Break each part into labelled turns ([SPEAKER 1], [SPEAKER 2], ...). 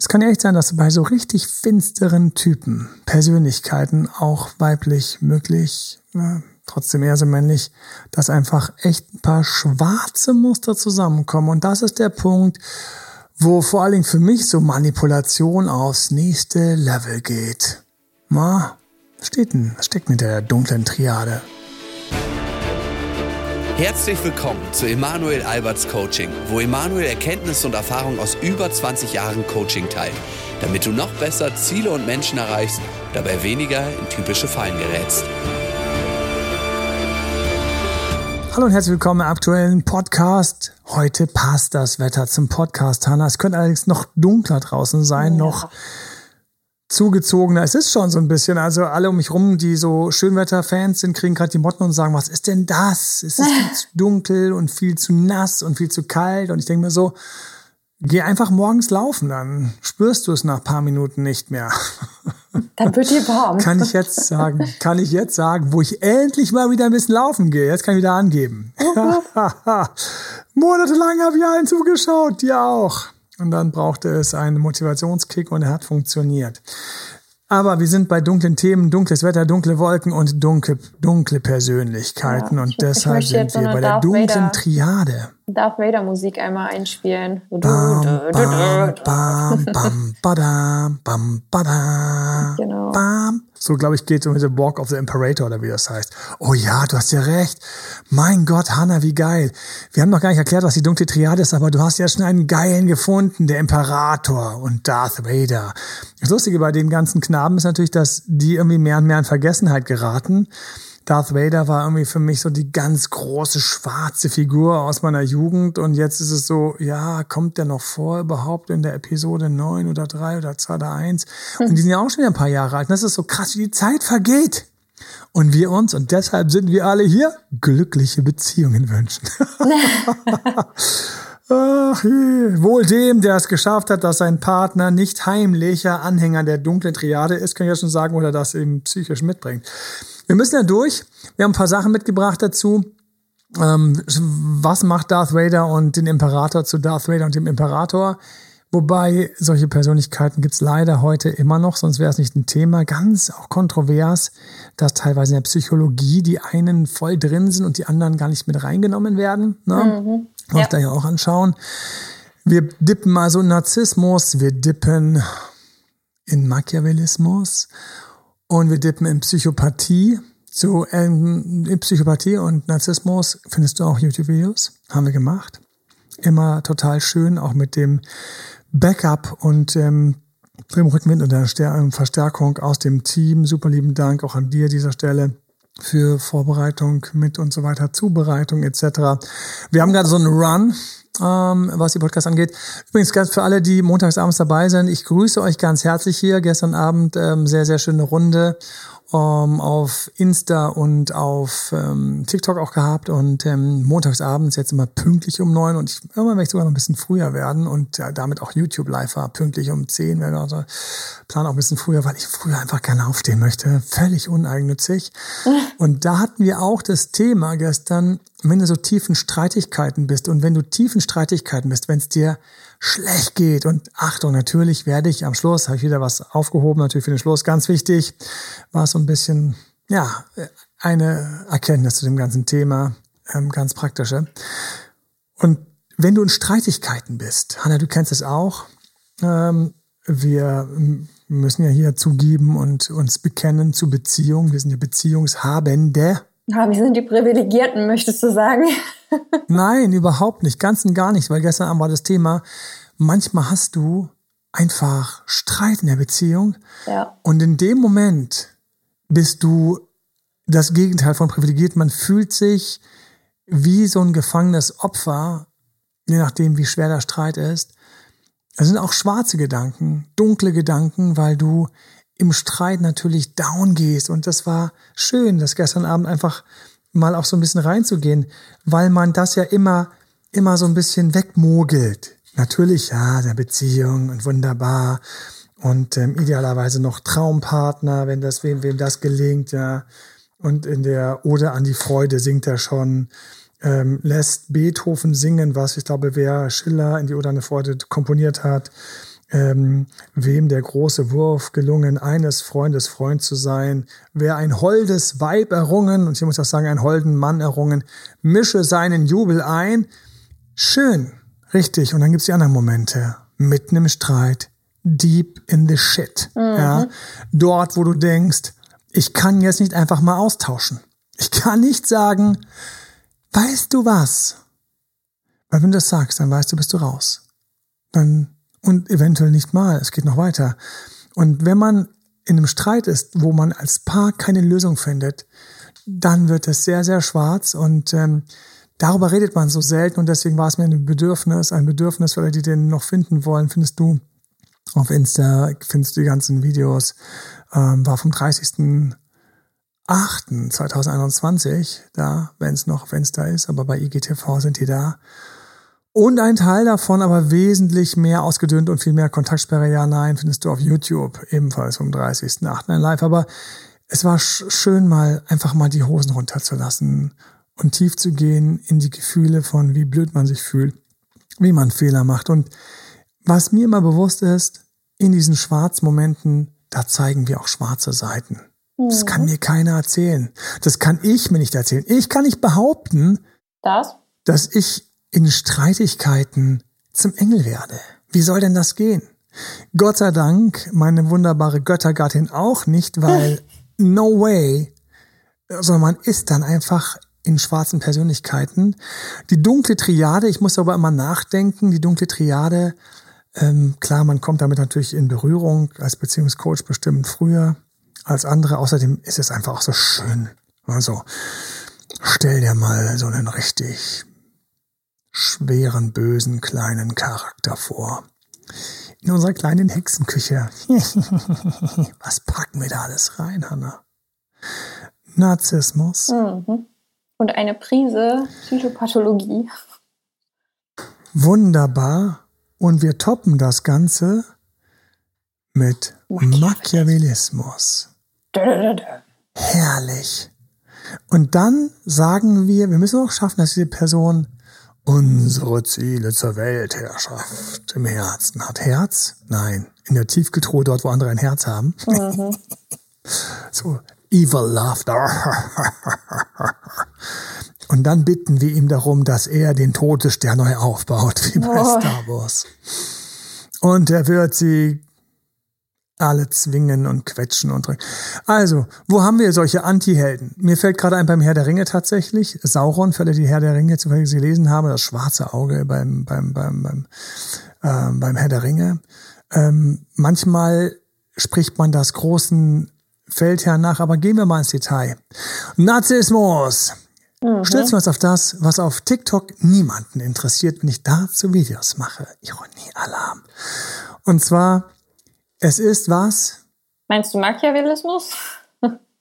[SPEAKER 1] Es kann echt sein, dass bei so richtig finsteren Typen, Persönlichkeiten, auch weiblich möglich, ja, trotzdem eher so männlich, dass einfach echt ein paar schwarze Muster zusammenkommen. Und das ist der Punkt, wo vor allen Dingen für mich so Manipulation aufs nächste Level geht. Ma, was steht denn? Was steckt mit der dunklen Triade?
[SPEAKER 2] Herzlich willkommen zu Emanuel Alberts Coaching, wo Emanuel Erkenntnisse und Erfahrung aus über 20 Jahren Coaching teilt, damit du noch besser Ziele und Menschen erreichst, dabei weniger in typische Fallen gerätst.
[SPEAKER 1] Hallo und herzlich willkommen im aktuellen Podcast. Heute passt das Wetter zum Podcast, Hanna. Es könnte allerdings noch dunkler draußen sein, ja. noch zugezogener. Es ist schon so ein bisschen, also alle um mich rum, die so Schönwetterfans sind, kriegen gerade die Motten und sagen, was ist denn das? Es ist viel zu dunkel und viel zu nass und viel zu kalt. Und ich denke mir so, geh einfach morgens laufen, dann spürst du es nach paar Minuten nicht mehr.
[SPEAKER 3] Dann wird dir warm.
[SPEAKER 1] Kann ich jetzt sagen, kann ich jetzt sagen, wo ich endlich mal wieder ein bisschen laufen gehe. Jetzt kann ich wieder angeben. Monatelang habe ich allen zugeschaut, dir auch. Und dann brauchte es einen Motivationskick und er hat funktioniert. Aber wir sind bei dunklen Themen, dunkles Wetter, dunkle Wolken und dunkle, dunkle Persönlichkeiten. Ja, und deshalb sind wir bei der Darth dunklen Vader, Triade.
[SPEAKER 3] Darth Vader Musik einmal einspielen.
[SPEAKER 1] Bam, bam, bam, bam, badam, bam, badam, genau. bam. So, glaube ich, geht es um The Walk of the Imperator oder wie das heißt. Oh ja, du hast ja recht. Mein Gott, Hanna, wie geil. Wir haben noch gar nicht erklärt, was die dunkle Triade ist, aber du hast ja schon einen geilen gefunden, der Imperator und Darth Vader. Das Lustige bei den ganzen Knaben ist natürlich, dass die irgendwie mehr und mehr in Vergessenheit geraten. Darth Vader war irgendwie für mich so die ganz große schwarze Figur aus meiner Jugend und jetzt ist es so, ja, kommt der noch vor überhaupt in der Episode 9 oder 3 oder 2 oder 1? Und die sind ja auch schon wieder ein paar Jahre alt. Und das ist so krass, wie die Zeit vergeht. Und wir uns, und deshalb sind wir alle hier, glückliche Beziehungen wünschen. Ach. Wohl dem, der es geschafft hat, dass sein Partner nicht heimlicher Anhänger der dunklen Triade ist, kann ich ja schon sagen, oder das eben psychisch mitbringt. Wir müssen ja durch. Wir haben ein paar Sachen mitgebracht dazu. Ähm, was macht Darth Vader und den Imperator zu Darth Vader und dem Imperator? Wobei solche Persönlichkeiten gibt's leider heute immer noch, sonst wäre es nicht ein Thema. Ganz auch kontrovers, dass teilweise in der Psychologie die einen voll drin sind und die anderen gar nicht mit reingenommen werden. Ne? Mhm. Ja. da ja auch anschauen. Wir dippen also in Narzissmus, wir dippen in Machiavellismus und wir dippen in Psychopathie. Zu ähm, in Psychopathie und Narzissmus findest du auch YouTube-Videos. Haben wir gemacht. Immer total schön, auch mit dem Backup und ähm, dem Rückenwind und der Verstärkung aus dem Team. Super lieben Dank auch an dir dieser Stelle für Vorbereitung mit und so weiter, Zubereitung etc. Wir haben gerade so einen Run ähm, was die Podcasts angeht. Übrigens ganz für alle, die montagsabends dabei sind, ich grüße euch ganz herzlich hier. Gestern Abend ähm, sehr, sehr schöne Runde ähm, auf Insta und auf ähm, TikTok auch gehabt und ähm, montagsabends jetzt immer pünktlich um neun und ich, irgendwann möchte ich sogar noch ein bisschen früher werden und ja, damit auch YouTube live war, pünktlich um zehn, werden wir also plan auch ein bisschen früher, weil ich früher einfach gerne aufstehen möchte, völlig uneigennützig. und da hatten wir auch das Thema gestern, wenn du so tiefen Streitigkeiten bist und wenn du tiefen Streitigkeiten bist, wenn es dir schlecht geht. Und Achtung, natürlich werde ich am Schluss, habe ich wieder was aufgehoben, natürlich für den Schluss, ganz wichtig, war so ein bisschen, ja, eine Erkenntnis zu dem ganzen Thema, ähm, ganz praktische. Und wenn du in Streitigkeiten bist, Hanna, du kennst es auch, ähm, wir müssen ja hier zugeben und uns bekennen zu Beziehungen, wir sind ja Beziehungshabende,
[SPEAKER 3] ja, wir sind die Privilegierten, möchtest du sagen?
[SPEAKER 1] Nein, überhaupt nicht. Ganz und gar nicht, weil gestern Abend war das Thema, manchmal hast du einfach Streit in der Beziehung. Ja. Und in dem Moment bist du das Gegenteil von privilegiert. Man fühlt sich wie so ein gefangenes Opfer, je nachdem, wie schwer der Streit ist. Es sind auch schwarze Gedanken, dunkle Gedanken, weil du im Streit natürlich down gehst. Und das war schön, das gestern Abend einfach mal auch so ein bisschen reinzugehen, weil man das ja immer, immer so ein bisschen wegmogelt. Natürlich, ja, der Beziehung und wunderbar und ähm, idealerweise noch Traumpartner, wenn das wem wem das gelingt, ja. Und in der Ode an die Freude singt er schon, ähm, lässt Beethoven singen, was ich glaube, wer Schiller in die Ode an die Freude komponiert hat ähm, wem der große Wurf gelungen, eines Freundes Freund zu sein, wer ein holdes Weib errungen, und ich muss auch sagen, einen holden Mann errungen, mische seinen Jubel ein. Schön, richtig. Und dann gibt's die anderen Momente. Mitten im Streit, deep in the shit. Ja, dort, wo du denkst, ich kann jetzt nicht einfach mal austauschen. Ich kann nicht sagen, weißt du was? Weil wenn du das sagst, dann weißt du, bist du raus. Dann, und eventuell nicht mal, es geht noch weiter. Und wenn man in einem Streit ist, wo man als Paar keine Lösung findet, dann wird es sehr, sehr schwarz. Und ähm, darüber redet man so selten. Und deswegen war es mir ein Bedürfnis, ein Bedürfnis, weil die den noch finden wollen, findest du auf Insta, findest du die ganzen Videos, ähm, war vom 30.08.2021 da, wenn es noch, wenn es ist, aber bei IGTV sind die da. Und ein Teil davon aber wesentlich mehr ausgedünnt und viel mehr Kontaktsperre, ja, nein, findest du auf YouTube, ebenfalls vom 30.08. ein Live. Aber es war sch schön mal einfach mal die Hosen runterzulassen und tief zu gehen in die Gefühle von wie blöd man sich fühlt, wie man Fehler macht. Und was mir immer bewusst ist, in diesen Schwarzmomenten, da zeigen wir auch schwarze Seiten. Das kann mir keiner erzählen. Das kann ich mir nicht erzählen. Ich kann nicht behaupten,
[SPEAKER 3] Das?
[SPEAKER 1] dass ich in Streitigkeiten zum Engel werde. Wie soll denn das gehen? Gott sei Dank, meine wunderbare Göttergattin auch nicht, weil no way, sondern man ist dann einfach in schwarzen Persönlichkeiten. Die dunkle Triade, ich muss aber immer nachdenken, die dunkle Triade, ähm, klar, man kommt damit natürlich in Berührung, als Beziehungscoach bestimmt früher als andere. Außerdem ist es einfach auch so schön. Also, stell dir mal so einen richtig schweren, bösen, kleinen Charakter vor. In unserer kleinen Hexenküche. Was packen wir da alles rein, Hanna? Narzissmus,
[SPEAKER 3] Mhm. Und eine Prise Psychopathologie.
[SPEAKER 1] wunderbar. Und wir toppen das Ganze mit Machiavellismus. Herrlich. Und dann sagen wir, wir müssen auch schaffen, dass diese Person unsere Ziele zur Weltherrschaft im Herzen hat. Herz? Nein. In der Tiefkühltruhe, dort, wo andere ein Herz haben. so, evil laughter. Und dann bitten wir ihm darum, dass er den Todesstern neu aufbaut, wie bei
[SPEAKER 3] Oh.
[SPEAKER 1] Star Wars. Und er wird sie alle zwingen und quetschen und drücken. Also, wo haben wir solche Anti-Helden? Mir fällt gerade ein beim Herr der Ringe tatsächlich. Sauron, für alle, die Herr der Ringe zufällig gelesen haben, das schwarze Auge beim, beim, beim, beim, ähm, beim Herr der Ringe. Ähm, manchmal spricht man das großen Feldherrn nach, aber gehen wir mal ins Detail. Narzissmus. Stürzen wir uns auf das, was auf TikTok niemanden interessiert, wenn ich dazu Videos mache. Ironie-Alarm. Und zwar, es ist was?
[SPEAKER 3] Meinst du Machiavellismus?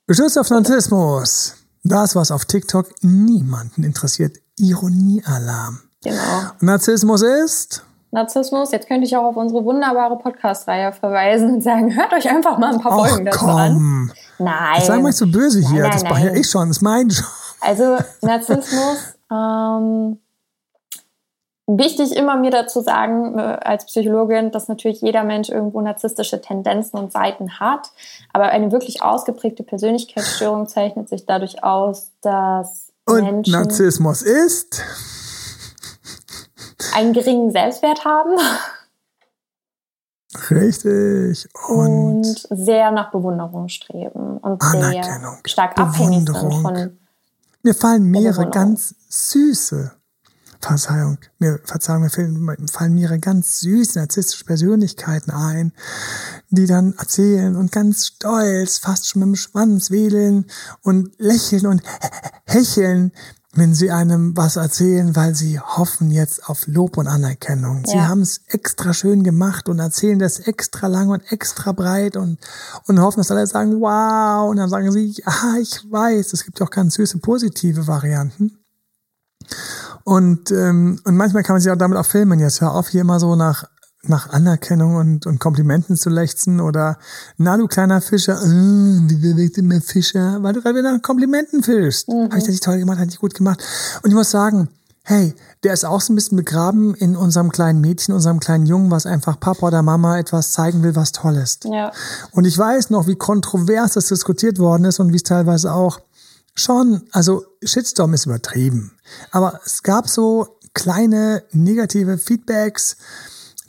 [SPEAKER 1] Gestürzt auf Narzissmus. Das, was auf TikTok niemanden interessiert. Ironie-Alarm.
[SPEAKER 3] Genau.
[SPEAKER 1] Narzissmus ist?
[SPEAKER 3] Narzissmus. Jetzt könnte ich auch auf unsere wunderbare Podcast-Reihe verweisen und sagen, hört euch einfach mal ein paar
[SPEAKER 1] Ach
[SPEAKER 3] Folgen dazu an.
[SPEAKER 1] komm.
[SPEAKER 3] Nein.
[SPEAKER 1] Sei mal nicht so böse hier.
[SPEAKER 3] Nein,
[SPEAKER 1] das
[SPEAKER 3] nein,
[SPEAKER 1] mache ja ich schon. Das ist mein Job.
[SPEAKER 3] Also Narzissmus, ähm, wichtig immer mir dazu sagen, äh, als Psychologin, dass natürlich jeder Mensch irgendwo narzisstische Tendenzen und Seiten hat. Aber eine wirklich ausgeprägte Persönlichkeitsstörung zeichnet sich dadurch aus, dass
[SPEAKER 1] Und
[SPEAKER 3] Menschen
[SPEAKER 1] Narzissmus ist?
[SPEAKER 3] einen geringen Selbstwert haben
[SPEAKER 1] Richtig. Und,
[SPEAKER 3] und sehr nach Bewunderung streben und sehr stark abhängig sind von
[SPEAKER 1] mir fallen mehrere ganz süße, Verzeihung, mir, Verzeihung, mir fallen, mir fallen mehrere ganz süße narzisstische Persönlichkeiten ein, die dann erzählen und ganz stolz, fast schon mit dem Schwanz wedeln und lächeln und hecheln, wenn sie einem was erzählen, weil sie hoffen jetzt auf Lob und Anerkennung. Sie
[SPEAKER 3] Ja.
[SPEAKER 1] haben es extra schön gemacht und erzählen das extra lang und extra breit und, und hoffen, dass alle sagen, wow. Und dann sagen sie, ja, ich weiß, es gibt auch ganz süße positive Varianten. Und, ähm, und manchmal kann man sich auch damit auch filmen. Jetzt hör auf, hier immer so nach, nach Anerkennung und, und Komplimenten zu lechzen oder, na du kleiner Fischer, äh, wie bewegt immer Fischer, weil du gerade nach Komplimenten fischst. Habe ich das nicht toll gemacht, hat nicht gut gemacht. Und ich muss sagen, hey, der ist auch so ein bisschen begraben in unserem kleinen Mädchen, unserem kleinen Jungen, was einfach Papa oder Mama etwas zeigen will, was toll ist.
[SPEAKER 3] Ja.
[SPEAKER 1] Und ich weiß noch, wie kontrovers das diskutiert worden ist und wie es teilweise auch schon, also Shitstorm ist übertrieben. Aber es gab so kleine negative Feedbacks,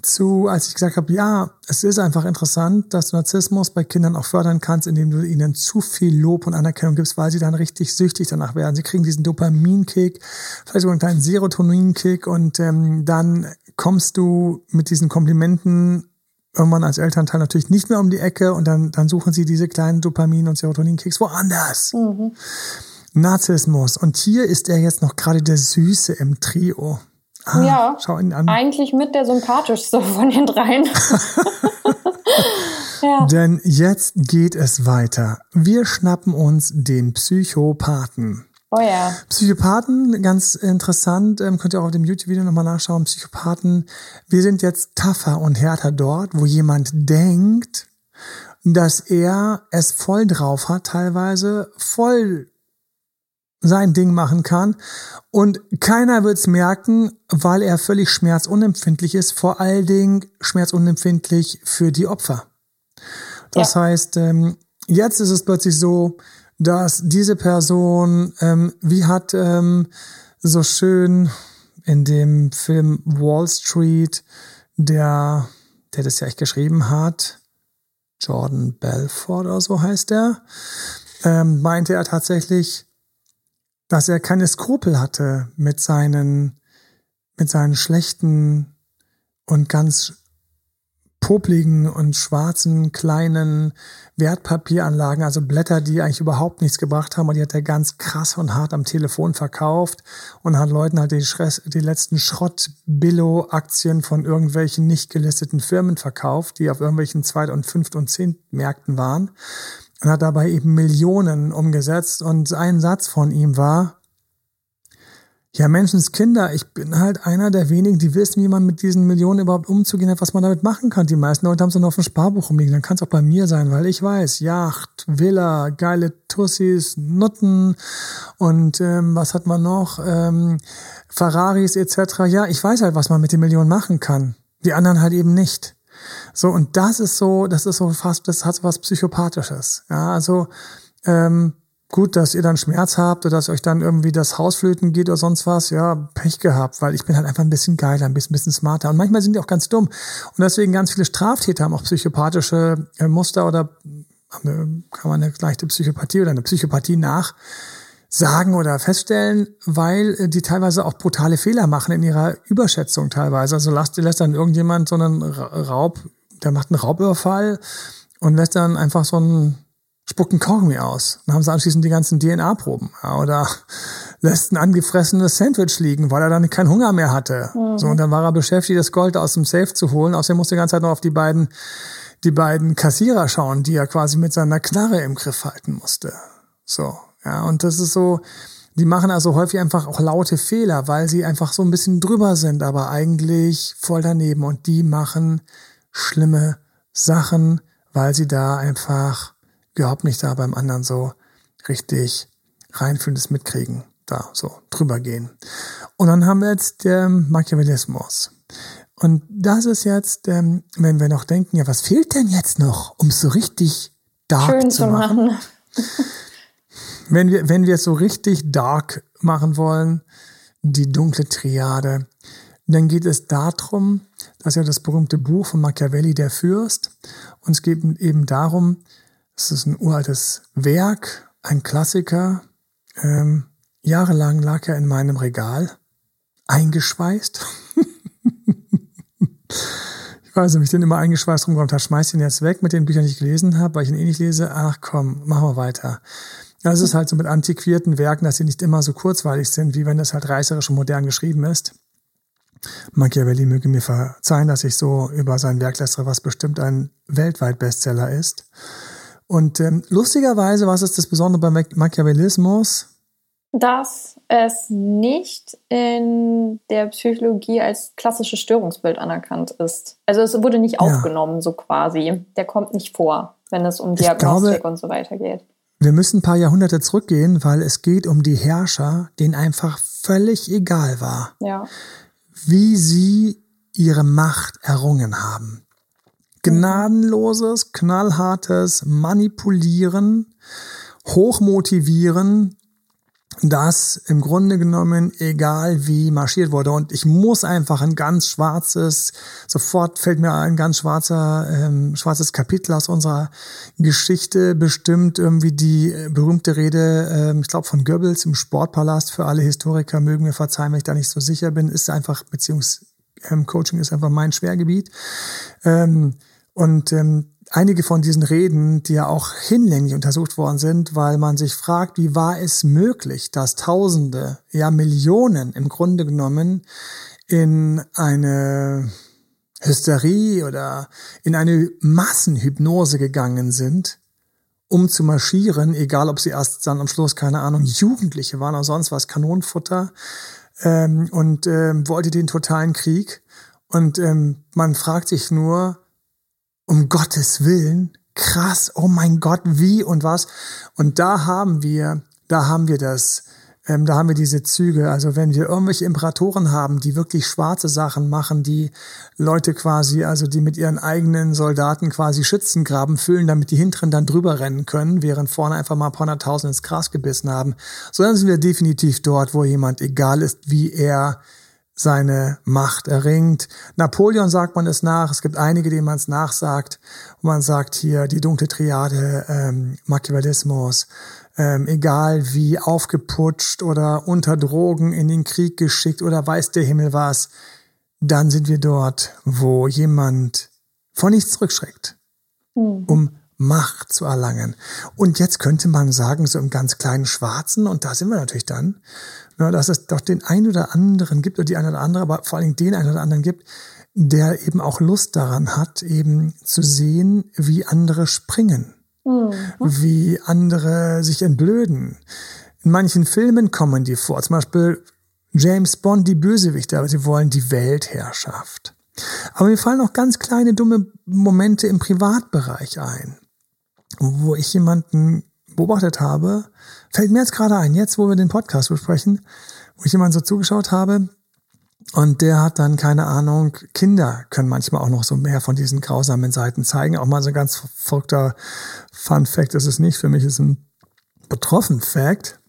[SPEAKER 1] zu, als ich gesagt habe, ja, es ist einfach interessant, dass du Narzissmus bei Kindern auch fördern kannst, indem du ihnen zu viel Lob und Anerkennung gibst, weil sie dann richtig süchtig danach werden. Sie kriegen diesen Dopaminkick, vielleicht sogar einen kleinen Serotoninkick und ähm, dann kommst du mit diesen Komplimenten irgendwann als Elternteil natürlich nicht mehr um die Ecke und dann, dann suchen sie diese kleinen Dopamin- und Serotoninkicks woanders. Mhm. Narzissmus. Und hier ist er jetzt noch gerade der Süße im Trio.
[SPEAKER 3] Ah, ja, schau ihn an. Eigentlich mit der sympathischste von den dreien.
[SPEAKER 1] ja. Denn jetzt geht es weiter. Wir schnappen uns den Psychopathen.
[SPEAKER 3] Oh ja.
[SPEAKER 1] Psychopathen, ganz interessant, ähm, könnt ihr auch auf dem YouTube-Video nochmal nachschauen. Psychopathen, wir sind jetzt tougher und härter dort, wo jemand denkt, dass er es voll drauf hat, teilweise voll sein Ding machen kann. Und keiner wird es merken, weil er völlig schmerzunempfindlich ist, vor allen Dingen schmerzunempfindlich für die Opfer. Das ja. heißt, ähm, jetzt ist es plötzlich so, dass diese Person, ähm, wie hat ähm, so schön in dem Film Wall Street, der, der das ja echt geschrieben hat, Jordan Belfort oder so heißt er, ähm, meinte er tatsächlich, dass er keine Skrupel hatte mit seinen, mit seinen schlechten und ganz popligen und schwarzen kleinen Wertpapieranlagen, also Blätter, die eigentlich überhaupt nichts gebracht haben. Und die hat er ganz krass und hart am Telefon verkauft und hat Leuten halt die, die letzten Schrott-Billo-Aktien von irgendwelchen nicht gelisteten Firmen verkauft, die auf irgendwelchen Zweit- und Fünft- und Zehntmärkten waren und hat dabei eben Millionen umgesetzt. Und ein Satz von ihm war, ja, Menschenskinder, ich bin halt einer der wenigen, die wissen, wie man mit diesen Millionen überhaupt umzugehen hat, was man damit machen kann. Die meisten Leute haben es nur auf dem Sparbuch rumliegen. Dann kann es auch bei mir sein, weil ich weiß, Yacht, Villa, geile Tussis, Nutten und ähm, was hat man noch? Ähm, Ferraris etc. Ja, ich weiß halt, was man mit den Millionen machen kann. Die anderen halt eben nicht. So, und das ist so, das ist so fast, das hat so was Psychopathisches. Ja, also ähm, gut, dass ihr dann Schmerz habt oder dass euch dann irgendwie das Hausflöten geht oder sonst was, ja, Pech gehabt, weil ich bin halt einfach ein bisschen geiler, ein bisschen, smarter. Und manchmal sind die auch ganz dumm. Und deswegen ganz viele Straftäter haben auch psychopathische äh, Muster oder kann man eine leichte Psychopathie oder eine Psychopathie nach sagen oder feststellen, weil äh, die teilweise auch brutale Fehler machen in ihrer Überschätzung teilweise. Also lässt, lässt dann irgendjemand so einen Raub, der macht einen Raubüberfall und lässt dann einfach so einen spucken Kaugummi aus. Dann haben sie anschließend die ganzen DNA-Proben. Ja, oder lässt ein angefressenes Sandwich liegen, weil er dann keinen Hunger mehr hatte. Mhm. So, und dann war er beschäftigt, das Gold aus dem Safe zu holen. Außerdem musste die ganze Zeit noch auf die beiden, die beiden Kassierer schauen, die er quasi mit seiner Knarre im Griff halten musste. So. Ja, und das ist so, die machen also häufig einfach auch laute Fehler, weil sie einfach so ein bisschen drüber sind, aber eigentlich voll daneben. Und die machen schlimme Sachen, weil sie da einfach überhaupt nicht da beim anderen so richtig reinfühlendes mitkriegen, da so drüber gehen. Und dann haben wir jetzt den Machiavellismus. Und das ist jetzt, ähm, wenn wir noch denken, ja, was fehlt denn jetzt noch, um es so richtig dark Schön zu machen? machen. wenn wir, wenn wir es so richtig dark machen wollen, die dunkle Triade, dann geht es darum, dass ja das berühmte Buch von Machiavelli, der Fürst, und es geht eben darum, es ist ein uraltes Werk, ein Klassiker, ähm, jahrelang lag er in meinem Regal, eingeschweißt. ich weiß nicht, ob ich den immer eingeschweißt rumgekommen habe, schmeiß ihn jetzt weg mit den Büchern, die ich gelesen habe, weil ich ihn eh nicht lese. Ach komm, machen wir weiter. Ja, es ist halt so mit antiquierten Werken, dass sie nicht immer so kurzweilig sind, wie wenn es halt reißerisch und modern geschrieben ist. Machiavelli möge mir verzeihen, dass ich so über sein Werk lästere, was bestimmt ein weltweit Bestseller ist. Und ähm, lustigerweise, was ist das Besondere beim Machiavellismus?
[SPEAKER 3] Dass es nicht in der Psychologie als klassisches Störungsbild anerkannt ist. Also es wurde nicht aufgenommen, ja. so quasi. Der kommt nicht vor, wenn es um Diagnostik glaube, und so weiter geht
[SPEAKER 1] wir müssen ein paar Jahrhunderte zurückgehen, weil es geht um die Herrscher, denen einfach völlig egal war,
[SPEAKER 3] Ja.
[SPEAKER 1] wie sie ihre Macht errungen haben. Gnadenloses, knallhartes Manipulieren, Hochmotivieren, das im Grunde genommen egal wie marschiert wurde. Und ich muss einfach ein ganz schwarzes, sofort fällt mir ein ganz schwarzer, ähm, schwarzes Kapitel aus unserer Geschichte bestimmt irgendwie die äh, berühmte Rede, ähm, ich glaube von Goebbels im Sportpalast. Für alle Historiker mögen mir verzeihen, wenn ich da nicht so sicher bin, ist einfach Beziehungscoaching ist einfach mein Schwergebiet. Ähm, und ähm, einige von diesen Reden, die ja auch hinlänglich untersucht worden sind, weil man sich fragt, wie war es möglich, dass Tausende, ja Millionen im Grunde genommen in eine Hysterie oder in eine Massenhypnose gegangen sind, um zu marschieren, egal ob sie erst dann am Schluss, keine Ahnung, Jugendliche waren oder sonst was, Kanonenfutter ähm, und ähm, wollte den totalen Krieg. Und ähm, man fragt sich nur, um Gottes Willen, krass, oh mein Gott, wie und was. Und da haben wir, da haben wir das, ähm, da haben wir diese Züge. Also wenn wir irgendwelche Imperatoren haben, die wirklich schwarze Sachen machen, die Leute quasi, also die mit ihren eigenen Soldaten quasi Schützengraben füllen, damit die hinteren dann drüber rennen können, während vorne einfach mal ein paar hunderttausend ins Gras gebissen haben, so dann sind wir definitiv dort, wo jemand egal ist, wie er seine Macht erringt. Napoleon sagt man es nach. Es gibt einige, denen man es nachsagt. Und man sagt hier die dunkle Triade, ähm, Machiavellismus, ähm, egal wie aufgeputscht oder unter Drogen in den Krieg geschickt oder weiß der Himmel was, dann sind wir dort, wo jemand vor nichts zurückschreckt, um Macht zu erlangen. Und jetzt könnte man sagen, so im ganz kleinen Schwarzen, und da sind wir natürlich dann, na, dass es doch den einen oder anderen gibt, oder die eine oder andere, aber vor allen Dingen den einen oder anderen gibt, der eben auch Lust daran hat, eben zu sehen, wie andere springen, wie andere sich entblöden. In manchen Filmen kommen die vor, zum Beispiel James Bond, die Bösewichte, aber sie wollen die Weltherrschaft. Aber mir fallen auch ganz kleine dumme Momente im Privatbereich ein, wo ich jemanden beobachtet habe, fällt mir jetzt gerade ein, jetzt wo wir den Podcast besprechen, wo ich jemanden so zugeschaut habe und der hat dann keine Ahnung, Kinder können manchmal auch noch so mehr von diesen grausamen Seiten zeigen. Auch mal so ein ganz verrückter Fun Fact ist es nicht, für mich ist ein betroffen Fact,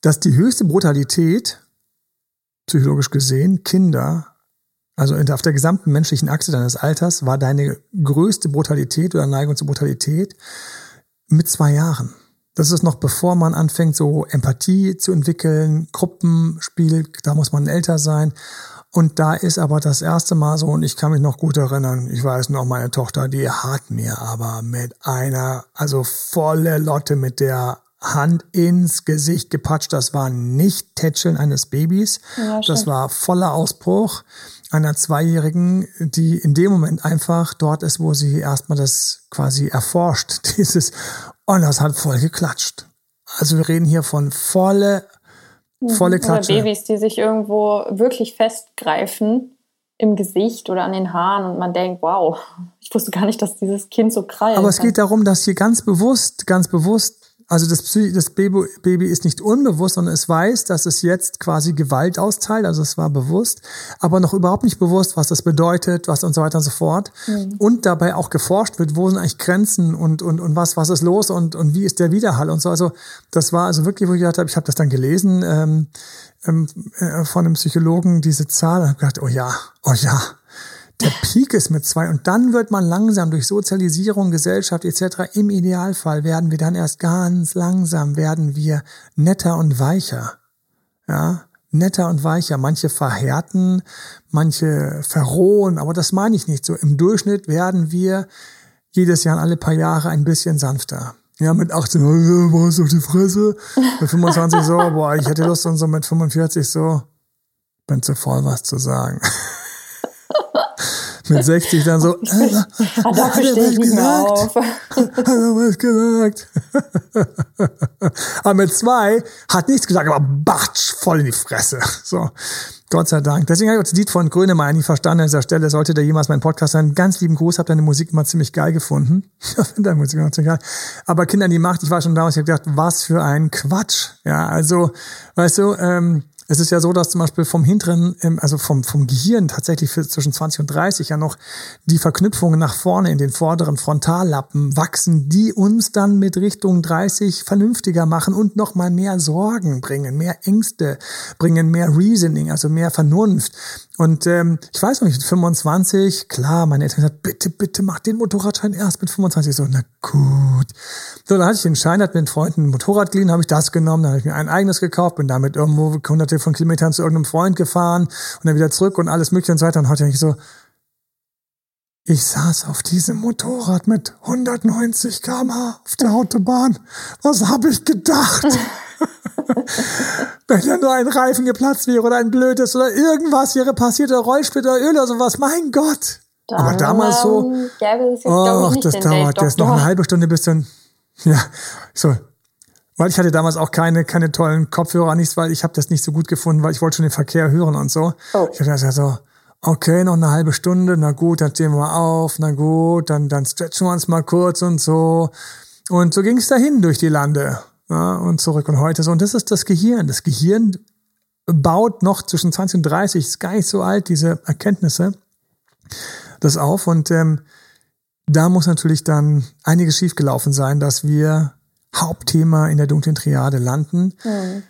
[SPEAKER 1] dass die höchste Brutalität, psychologisch gesehen, Kinder also auf der gesamten menschlichen Achse deines Alters war deine größte Brutalität oder Neigung zur Brutalität mit zwei Jahren. Das ist noch bevor man anfängt, so Empathie zu entwickeln, Gruppenspiel, da muss man älter sein. Und da ist aber das erste Mal so, und ich kann mich noch gut erinnern, ich weiß noch, meine Tochter, die hat mir aber mit einer, also volle Lotte mit der Hand ins Gesicht gepatscht. Das war nicht Tätscheln eines Babys.
[SPEAKER 3] Ja,
[SPEAKER 1] das war voller Ausbruch einer Zweijährigen, die in dem Moment einfach dort ist, wo sie erstmal das quasi erforscht, dieses, und das hat voll geklatscht. Also wir reden hier von volle, volle
[SPEAKER 3] Oder
[SPEAKER 1] Klatsche.
[SPEAKER 3] Babys, die sich irgendwo wirklich festgreifen im Gesicht oder an den Haaren und man denkt, wow, ich wusste gar nicht, dass dieses Kind so krallt.
[SPEAKER 1] Aber es geht darum, dass hier ganz bewusst, ganz bewusst, also das, Psy das Baby, ist nicht unbewusst, sondern es weiß, dass es jetzt quasi Gewalt austeilt, also es war bewusst, aber noch überhaupt nicht bewusst, was das bedeutet, was und so weiter und so fort. Und dabei auch geforscht wird, wo sind eigentlich Grenzen und, und, und was, was ist los und, und wie ist der Widerhall und so. Also das war also wirklich, wo ich gedacht habe, ich habe das dann gelesen ähm, ähm, äh, von einem Psychologen, diese Zahl, und habe gedacht, oh ja, oh ja, der Peak ist mit zwei und dann wird man langsam durch Sozialisierung, Gesellschaft etc. im Idealfall werden wir dann erst ganz langsam werden wir netter und weicher. Ja, netter und weicher. Manche verhärten, manche verrohen, aber das meine ich nicht so. Im Durchschnitt werden wir jedes Jahr alle paar Jahre ein bisschen sanfter. Ja, mit 18, oh, was auf die Fresse. Mit 25 so, boah, ich hätte Lust und so mit 45 so, bin zu voll, was zu sagen. Mit 60 dann so,
[SPEAKER 3] ah, dafür stehe ich nicht mehr auf.
[SPEAKER 1] hat er was gesagt? aber mit zwei hat nichts gesagt, aber batsch, voll in die Fresse. So. Gott sei Dank. Deswegen habe ich das Lied von Grönemeyer eigentlich verstanden an dieser Stelle. Sollte der jemals meinen Podcast sein, ganz lieben Gruß, habe deine Musik immer ziemlich geil gefunden. Ich finde deine Musik immer ziemlich geil. Aber Kinder in die Macht, ich war schon damals, ich habe gedacht, was für ein Quatsch. Ja, also, weißt du, ähm, es ist ja so, dass zum Beispiel vom hinteren, also vom, vom Gehirn tatsächlich für zwischen 20 und 30 ja noch die Verknüpfungen nach vorne in den vorderen Frontallappen wachsen, die uns dann mit Richtung 30 vernünftiger machen und nochmal mehr Sorgen bringen, mehr Ängste bringen, mehr Reasoning, also mehr Vernunft. Und ähm, ich weiß noch nicht, 25, klar, meine Eltern gesagt, bitte, bitte mach den Motorradschein erst mit 25. So, na gut. So, dann hatte ich den Schein, hat mit Freunden ein Motorrad geliehen, habe ich das genommen, dann habe ich mir ein eigenes gekauft, bin damit irgendwo hunderte von Kilometern zu irgendeinem Freund gefahren und dann wieder zurück und alles mögliche und so weiter. Und heute denke ich so, ich saß auf diesem Motorrad mit 190 km/h auf der Autobahn. Was habe ich gedacht? Wenn ja nur ein Reifen geplatzt wäre oder ein blödes oder irgendwas wäre passiert oder Rollsplit oder Öl oder sowas. Mein Gott. Dann, Aber damals so. Ähm, gäbe es jetzt, oh, das dauert jetzt noch eine halbe Stunde bis dann. Ja, so. Weil ich hatte damals auch keine, keine tollen Kopfhörer, nichts, weil ich habe das nicht so gut gefunden, weil ich wollte schon den Verkehr hören und so. Oh. Ich habe gesagt so, okay, noch eine halbe Stunde, na gut, dann stehen wir auf, na gut, dann, dann stretchen wir uns mal kurz und so. Und so ging es dahin durch die Lande ja, und zurück und heute so. Und das ist das Gehirn. Das Gehirn baut noch zwischen 20 und 30, ist gar nicht so alt, diese Erkenntnisse, das auf. Und ähm, da muss natürlich dann einiges schiefgelaufen sein, dass wir Hauptthema in der dunklen Triade landen. Mhm.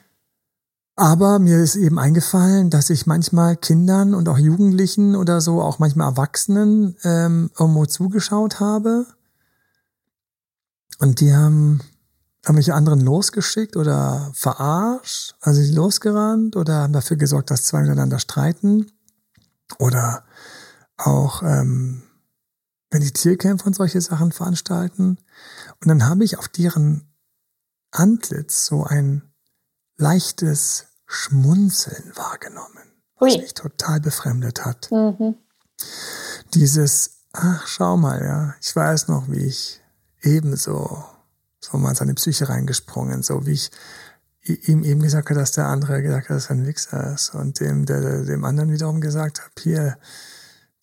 [SPEAKER 1] Aber mir ist eben eingefallen, dass ich manchmal Kindern und auch Jugendlichen oder so, auch manchmal Erwachsenen ähm, irgendwo zugeschaut habe. Und die haben haben mich anderen losgeschickt oder verarscht, also sie losgerannt oder haben dafür gesorgt, dass zwei miteinander streiten oder auch ähm, wenn die Tierkämpfe und solche Sachen veranstalten. Und dann habe ich auf deren Antlitz so ein leichtes Schmunzeln wahrgenommen, was Ui. mich total befremdet hat. Mhm. Dieses, ach, schau mal, ja, ich weiß noch, wie ich ebenso so mal in seine Psyche reingesprungen, so wie ich ihm eben gesagt habe, dass der andere gesagt hat, dass er ein Wichser ist und dem, der, dem anderen wiederum gesagt habe, hier,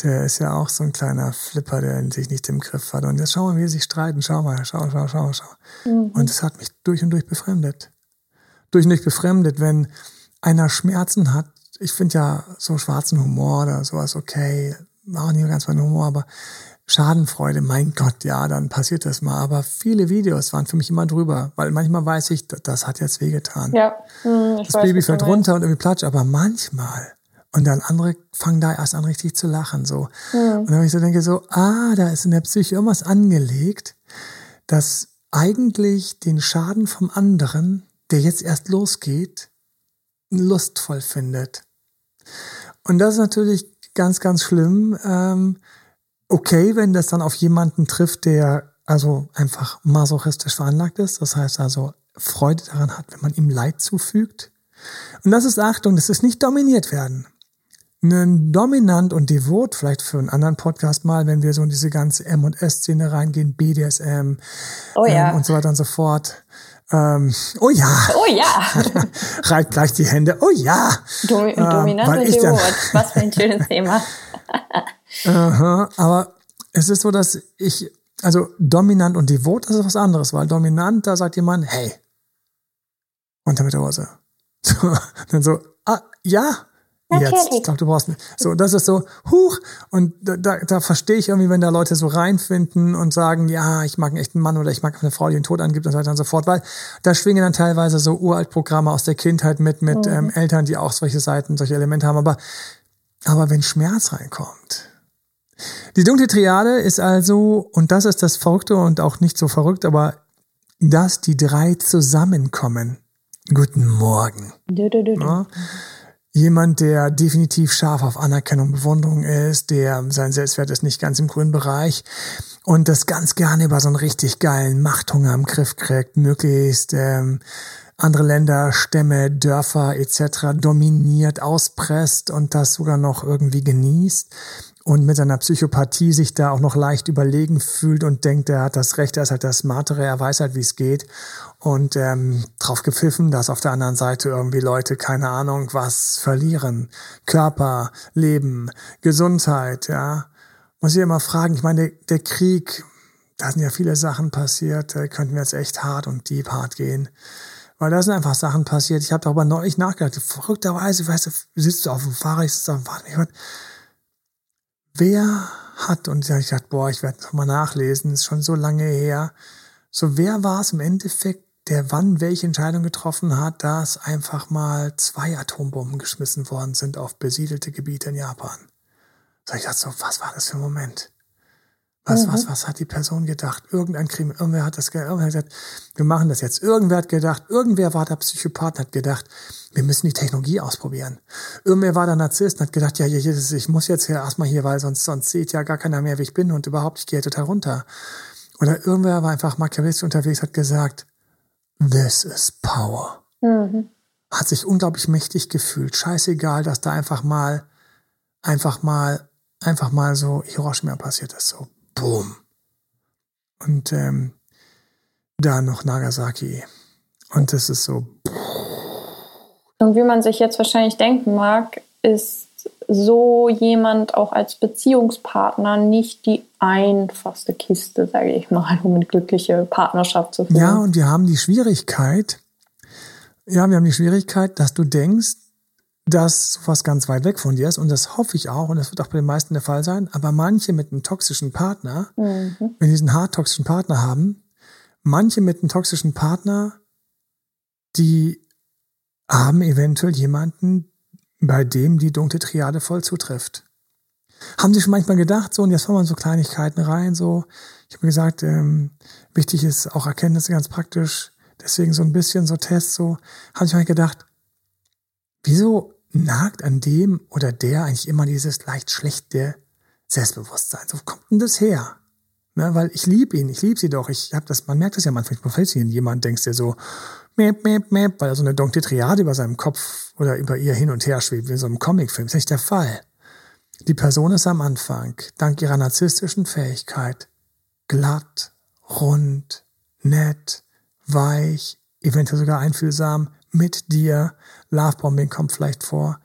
[SPEAKER 1] der ist ja auch so ein kleiner Flipper, der sich nicht im Griff hat. Und jetzt schauen wir, wie sie sich streiten. Schau mal, schau, schau, schau, schau. Mhm. Und es hat mich durch und durch befremdet. Durch und durch befremdet, wenn einer Schmerzen hat. Ich finde ja so schwarzen Humor oder sowas okay, war auch nicht ganz mein Humor, aber Schadenfreude, mein Gott, ja, dann passiert das mal. Aber viele Videos waren für mich immer drüber, weil manchmal weiß ich, das hat jetzt wehgetan. Ja. Hm, das weiß, Baby fällt runter und irgendwie platscht, aber manchmal. Und dann andere fangen da erst an richtig zu lachen, so. Hm. Und dann ich so denke so, ah, da ist in der Psyche irgendwas angelegt, das eigentlich den Schaden vom anderen, der jetzt erst losgeht, lustvoll findet. Und das ist natürlich ganz, ganz schlimm, ähm, okay, wenn das dann auf jemanden trifft, der also einfach masochistisch veranlagt ist. Das heißt also Freude daran hat, wenn man ihm Leid zufügt. Und das ist Achtung, das ist nicht dominiert werden. Ein dominant und devot, vielleicht für einen anderen Podcast mal, wenn wir so in diese ganze M und S-Szene reingehen, BDSM oh ja. ähm, und so weiter und so fort. Ähm, oh ja.
[SPEAKER 3] Oh ja.
[SPEAKER 1] Reibt gleich die Hände. Oh ja.
[SPEAKER 3] Do ähm, dominant und devot. Was für ein schönes Thema.
[SPEAKER 1] Aha, aber es ist so, dass ich, also dominant und devot, das ist was anderes, weil dominant, da sagt jemand, hey, runter mit der Hose. So, dann so, ah, ja, jetzt. Ich glaube, du brauchst nicht. So, das ist so, huch. Und da, da, da verstehe ich irgendwie, wenn da Leute so reinfinden und sagen, ja, ich mag einen echten Mann oder ich mag eine Frau, die den Tod angibt und so weiter und so fort, weil da schwingen dann teilweise so Uraltprogramme aus der Kindheit mit, mit mhm. ähm, Eltern, die auch solche Seiten, solche Elemente haben. Aber, aber wenn Schmerz reinkommt, die dunkle Triade ist also, und das ist das Verrückte und auch nicht so verrückt, aber dass die drei zusammenkommen. Guten Morgen. Ja? Jemand, der definitiv scharf auf Anerkennung, Bewunderung ist, der sein Selbstwert ist nicht ganz im grünen Bereich und das ganz gerne über so einen richtig geilen Machthunger im Griff kriegt, möglichst ähm, andere Länder, Stämme, Dörfer etc. dominiert, auspresst und das sogar noch irgendwie genießt und mit seiner Psychopathie sich da auch noch leicht überlegen fühlt und denkt, er hat das Recht, er ist halt das Smartere, er weiß halt, wie es geht. Und ähm, drauf gepfiffen, dass auf der anderen Seite irgendwie Leute, keine Ahnung, was verlieren. Körper, Leben, Gesundheit, ja. Muss ich immer fragen, ich meine, der, der Krieg, da sind ja viele Sachen passiert, da könnten wir jetzt echt hart und deep hart gehen. Weil da sind einfach Sachen passiert. Ich habe darüber neulich nachgedacht. Verrückterweise, weißt du, sitzt du auf dem Fahrrad, ich sitze auf dem Fahrrad. Wer hat, und ich dachte, boah, ich werde nochmal nachlesen, ist schon so lange her. So, wer war es im Endeffekt, der wann welche Entscheidung getroffen hat, dass einfach mal zwei Atombomben geschmissen worden sind auf besiedelte Gebiete in Japan? So, ich dachte so, was war das für ein Moment? Was, mhm. was, was hat die Person gedacht? Irgendein Krimi, irgendwer hat das, irgendwer hat gesagt, wir machen das jetzt. Irgendwer hat gedacht, irgendwer war der Psychopath, hat gedacht, wir müssen die Technologie ausprobieren. Irgendwer war der Narzisst, hat gedacht, ja, ich muss jetzt hier erstmal hier, weil sonst, sonst sieht ja gar keiner mehr, wie ich bin und überhaupt, ich gehe total runter. Oder irgendwer war einfach machiavellistisch unterwegs, hat gesagt, this is power. Mhm. Hat sich unglaublich mächtig gefühlt. Scheißegal, dass da einfach mal, einfach mal, einfach mal so Hiroshima passiert ist, so Boom. Und ähm, da noch Nagasaki. Und das ist so.
[SPEAKER 3] Und wie man sich jetzt wahrscheinlich denken mag, ist so jemand auch als Beziehungspartner nicht die einfachste Kiste, sage ich mal, um eine glückliche Partnerschaft zu führen.
[SPEAKER 1] Ja, und wir haben die Schwierigkeit, ja, wir haben die Schwierigkeit, dass du denkst, dass was ganz weit weg von dir ist und das hoffe ich auch und das wird auch bei den meisten der Fall sein, aber manche mit einem toxischen Partner, mhm. wenn die diesen hart toxischen Partner haben, manche mit einem toxischen Partner, die haben eventuell jemanden, bei dem die dunkle Triade voll zutrifft. Haben Sie schon manchmal gedacht, so, und jetzt fahren wir so Kleinigkeiten rein, so, ich habe gesagt, ähm, wichtig ist auch Erkenntnisse ganz praktisch, deswegen so ein bisschen so Tests, so, habe ich mal gedacht, wieso nagt an dem oder der eigentlich immer dieses leicht schlechte Selbstbewusstsein. So kommt denn das her? Ne, weil ich liebe ihn, ich liebe sie doch. Ich habe das, man merkt das ja manchmal, falls jemand denkst, der so mep, mep, mep, weil so eine dunkle Triade über seinem Kopf oder über ihr hin und her schwebt, wie in so einem Comicfilm. Das ist nicht der Fall. Die Person ist am Anfang, dank ihrer narzisstischen Fähigkeit, glatt, rund, nett, weich, eventuell sogar einfühlsam, mit dir, Lovebombing kommt vielleicht vor,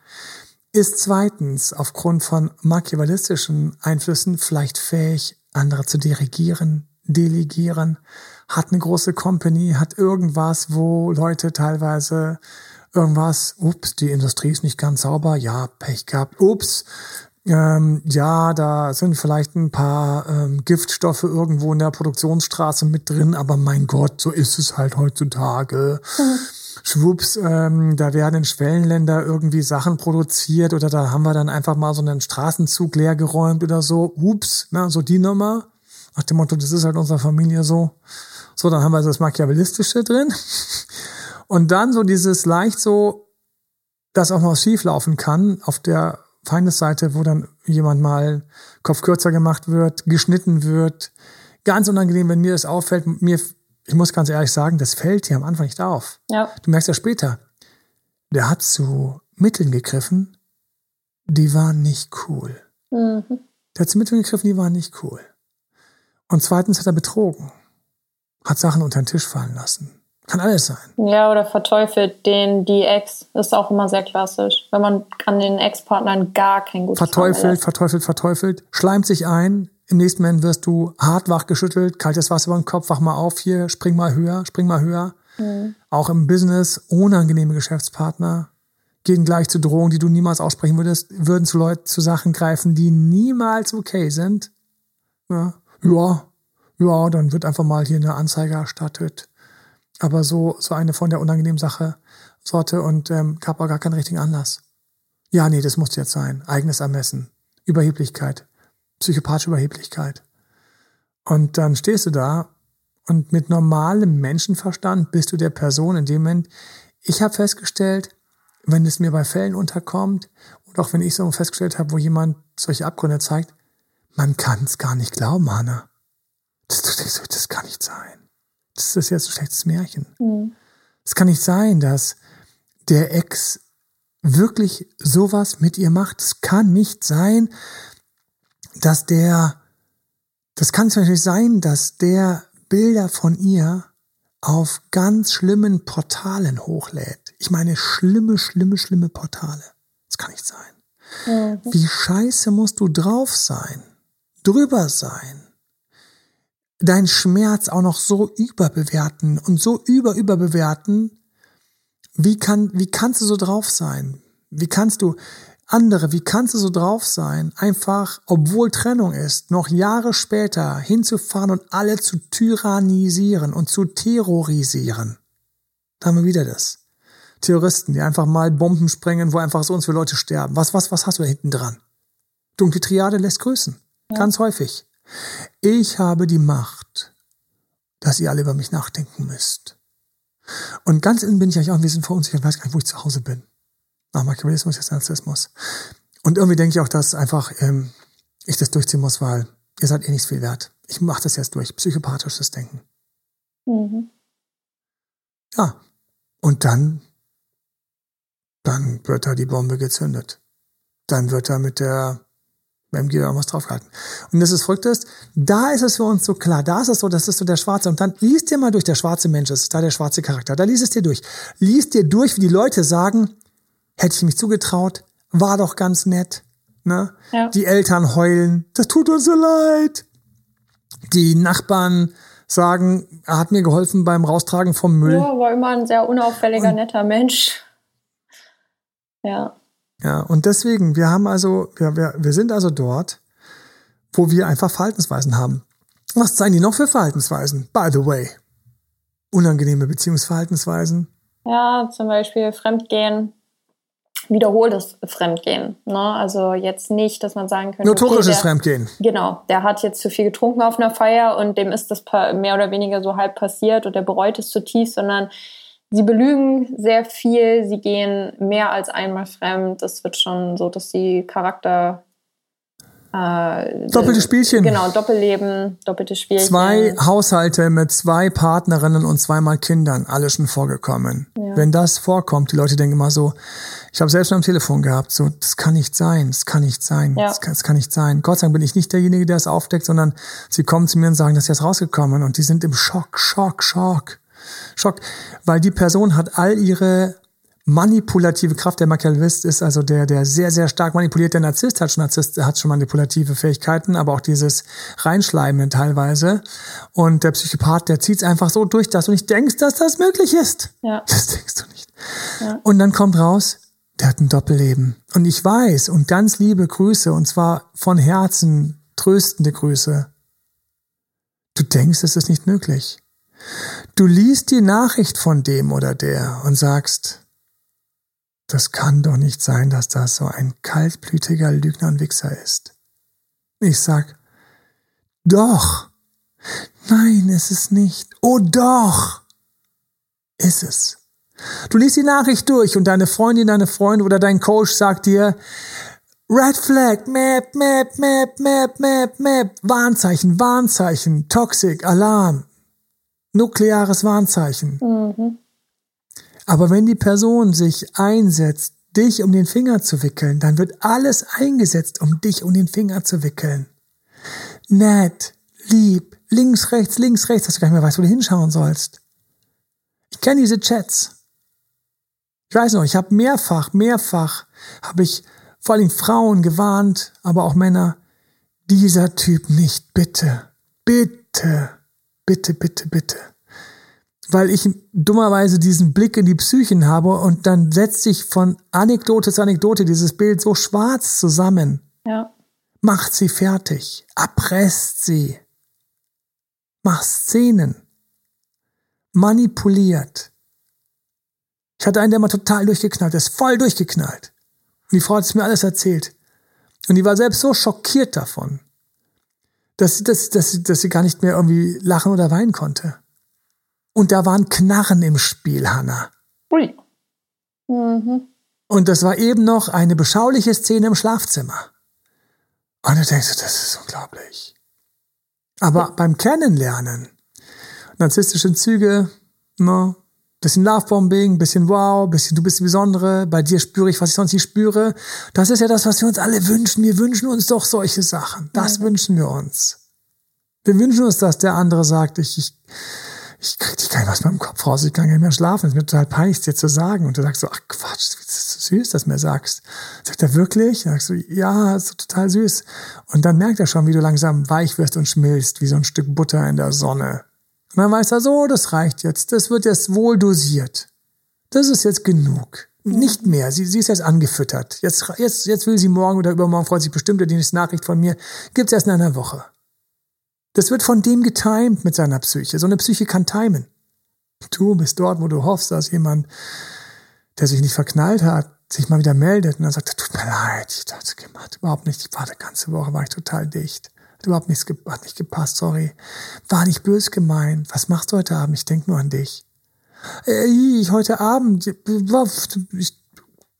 [SPEAKER 1] ist zweitens aufgrund von machiavellistischen Einflüssen vielleicht fähig, andere zu dirigieren, delegieren, hat eine große Company, hat irgendwas, wo Leute teilweise irgendwas, ups, die Industrie ist nicht ganz sauber, ja, Pech gehabt, ups, ähm, ja, da sind vielleicht ein paar ähm, Giftstoffe irgendwo in der Produktionsstraße mit drin, aber mein Gott, so ist es halt heutzutage. Mhm schwupps, ähm, da werden in Schwellenländer irgendwie Sachen produziert oder da haben wir dann einfach mal so einen Straßenzug leer geräumt oder so. Ups, ne, so die Nummer. Nach dem Motto, das ist halt unserer Familie so. So, dann haben wir das Machiavellistische drin. Und dann so dieses leicht so, dass auch mal schief laufen kann auf der Feindesseite, wo dann jemand mal Kopf kürzer gemacht wird, geschnitten wird. Ganz unangenehm, wenn mir das auffällt. Mir ich muss ganz ehrlich sagen, das fällt hier am Anfang nicht auf. Ja. Du merkst ja später, der hat zu Mitteln gegriffen, die waren nicht cool. Mhm. Der hat zu Mitteln gegriffen, die waren nicht cool. Und zweitens hat er betrogen. Hat Sachen unter den Tisch fallen lassen. Kann alles sein.
[SPEAKER 3] Ja, oder verteufelt den, die Ex. Ist auch immer sehr klassisch. Wenn man an den Ex-Partnern gar kein gutes
[SPEAKER 1] Verteufelt, verteufelt, verteufelt, schleimt sich ein, im nächsten Moment wirst du hart wach geschüttelt, kaltes Wasser über den Kopf, wach mal auf hier, spring mal höher, spring mal höher. Mhm. Auch im Business unangenehme Geschäftspartner gehen gleich zu Drohungen, die du niemals aussprechen würdest, würden zu Leuten, zu Sachen greifen, die niemals okay sind. Ja, ja, ja, dann wird einfach mal hier eine Anzeige erstattet. Aber so, so eine von der unangenehmen Sache, Sorte und ähm, gab auch gar keinen richtigen Anlass. Ja, nee, das muss jetzt sein. Eigenes Ermessen. Überheblichkeit psychopathische Überheblichkeit. Und dann stehst du da und mit normalem Menschenverstand bist du der Person in dem Moment. Ich habe festgestellt, wenn es mir bei Fällen unterkommt und auch wenn ich so festgestellt habe, wo jemand solche Abgründe zeigt, man kann es gar nicht glauben, Hanna. Das, das, das, kann nicht sein. Das ist jetzt ein schlechtes Märchen. Mhm. Es kann nicht sein, dass der Ex wirklich sowas mit ihr macht. Es kann nicht sein, dass der, das kann es natürlich sein, dass der Bilder von ihr auf ganz schlimmen Portalen hochlädt. Ich meine, schlimme, schlimme, schlimme Portale. Das kann nicht sein. Mhm. Wie scheiße musst du drauf sein, drüber sein, deinen Schmerz auch noch so überbewerten und so über überbewerten. Wie kann, wie kannst du so drauf sein? Wie kannst du andere, wie kannst du so drauf sein, einfach, obwohl Trennung ist, noch Jahre später hinzufahren und alle zu tyrannisieren und zu terrorisieren? Da haben wir wieder das. Terroristen, die einfach mal Bomben sprengen, wo einfach so uns für Leute sterben. Was, was, was hast du da hinten dran? Dunkle Triade lässt grüßen. Ja. Ganz häufig. Ich habe die Macht, dass ihr alle über mich nachdenken müsst. Und ganz innen bin ich eigentlich auch ein bisschen verunsichert, ich weiß gar nicht, wo ich zu Hause bin nach Machiavellismus ist Narzissmus. Und irgendwie denke ich auch, dass einfach ähm, ich das durchziehen muss, weil ihr seid eh nichts viel wert. Ich mache das jetzt durch. Psychopathisches Denken. Mhm. Ja. Und dann, dann wird da die Bombe gezündet. Dann wird da mit der MG irgendwas draufgehalten. Und das ist verrückt ist, da ist es für uns so klar, da ist es so, das ist so der Schwarze. Und dann liest dir mal durch, der schwarze Mensch das ist da der schwarze Charakter. Da liest es dir durch. Liest dir durch, wie die Leute sagen, hätte ich mich zugetraut, war doch ganz nett. Ne? Ja. Die Eltern heulen, das tut uns so leid. Die Nachbarn sagen, er hat mir geholfen beim Raustragen vom Müll.
[SPEAKER 3] Ja, war immer ein sehr unauffälliger, und, netter Mensch. Ja.
[SPEAKER 1] Ja, und deswegen, wir haben also, wir, wir, wir sind also dort, wo wir einfach Verhaltensweisen haben. Was zeigen die noch für Verhaltensweisen? By the way. Unangenehme Beziehungsverhaltensweisen.
[SPEAKER 3] Ja, zum Beispiel Fremdgehen, wiederholtes Fremdgehen. Ne? Also jetzt nicht, dass man sagen könnte.
[SPEAKER 1] Notorisches okay, der, Fremdgehen.
[SPEAKER 3] Genau, der hat jetzt zu viel getrunken auf einer Feier und dem ist das mehr oder weniger so halb passiert und er bereut es zutiefst, sondern sie belügen sehr viel, sie gehen mehr als einmal fremd. Das wird schon so, dass die Charakter
[SPEAKER 1] äh, Doppelte Spielchen.
[SPEAKER 3] Genau, Doppelleben, doppelte Spielchen.
[SPEAKER 1] Zwei Haushalte mit zwei Partnerinnen und zweimal Kindern, alle schon vorgekommen. Ja. Wenn das vorkommt, die Leute denken immer so, ich habe selbst schon am Telefon gehabt, so, das kann nicht sein, das kann nicht sein, ja. das, kann, das, kann, nicht sein. Gott sei Dank bin ich nicht derjenige, der es aufdeckt, sondern sie kommen zu mir und sagen, das ist jetzt rausgekommen und die sind im Schock, Schock, Schock. Schock, weil die Person hat all ihre manipulative Kraft. Der Machiavellist ist also der, der sehr, sehr stark manipuliert. Der Narzisst hat schon, Narzisst hat schon manipulative Fähigkeiten, aber auch dieses Reinschleimen teilweise. Und der Psychopath, der zieht es einfach so durch, dass du nicht denkst, dass das möglich ist. Ja. Das denkst du nicht. Ja. Und dann kommt raus, der hat ein Doppelleben. Und ich weiß, und ganz liebe Grüße, und zwar von Herzen tröstende Grüße. Du denkst, es ist nicht möglich. Du liest die Nachricht von dem oder der und sagst, das kann doch nicht sein, dass das so ein kaltblütiger Lügner und Wichser ist. Ich sag, doch. Nein, ist es nicht. Oh doch. Ist es. Du liest die Nachricht durch und deine Freundin, deine Freund oder dein Coach sagt dir, Red Flag, Map, Map, Map, Map, Map, Map, Warnzeichen, Warnzeichen, Toxic, Alarm, nukleares Warnzeichen. Mhm. Aber wenn die Person sich einsetzt, dich um den Finger zu wickeln, dann wird alles eingesetzt, um dich um den Finger zu wickeln. Nett, lieb, links, rechts, links, rechts, dass du gar nicht mehr weißt, wo du hinschauen sollst. Ich kenne diese Chats. Ich weiß noch, ich habe mehrfach, mehrfach, habe ich vor allem Frauen gewarnt, aber auch Männer, dieser Typ nicht, bitte, bitte, bitte, bitte, bitte weil ich dummerweise diesen Blick in die Psychen habe und dann setzt sich von Anekdote zu Anekdote dieses Bild so schwarz zusammen. Ja. Macht sie fertig, erpresst sie, macht Szenen, manipuliert. Ich hatte einen, der mal total durchgeknallt ist, voll durchgeknallt. Und die Frau hat es mir alles erzählt. Und die war selbst so schockiert davon, dass, dass, dass, dass sie gar nicht mehr irgendwie lachen oder weinen konnte. Und da waren Knarren im Spiel, Hanna. Ui. Mhm. Und das war eben noch eine beschauliche Szene im Schlafzimmer. Und du denkst, das ist unglaublich. Aber ja. beim Kennenlernen, narzisstische Züge, no, Bisschen Lovebombing, bisschen Wow, bisschen du bist die Besondere, bei dir spüre ich, was ich sonst nicht spüre. Das ist ja das, was wir uns alle wünschen. Wir wünschen uns doch solche Sachen. Das ja. wünschen wir uns. Wir wünschen uns, dass der andere sagt, ich, ich, ich krieg dich gar nicht aus meinem Kopf raus, ich kann gar nicht mehr schlafen. Es ist mir total peinlich, es dir zu sagen. Und du sagst so, ach Quatsch, wie süß, dass du mir sagst. Sagt er wirklich? Dann sagst du, ja, ist total süß. Und dann merkt er schon, wie du langsam weich wirst und schmilzt, wie so ein Stück Butter in der Sonne. Und dann weiß er so, das reicht jetzt. Das wird jetzt wohl dosiert. Das ist jetzt genug. Nicht mehr. Sie, sie ist jetzt angefüttert. Jetzt, jetzt, jetzt will sie morgen oder übermorgen freut sich bestimmt die nächste Nachricht von mir. Gibt's erst in einer Woche. Das wird von dem getimed mit seiner Psyche. So eine Psyche kann timen. Du bist dort, wo du hoffst, dass jemand, der sich nicht verknallt hat, sich mal wieder meldet und dann sagt, tut mir leid, ich dachte, gemacht, überhaupt nicht. Ich war die ganze Woche, war ich total dicht. Hat überhaupt nichts, hat nicht gepasst, sorry. War nicht böse gemeint. Was machst du heute Abend? Ich denk nur an dich. Äh, ich heute Abend, ich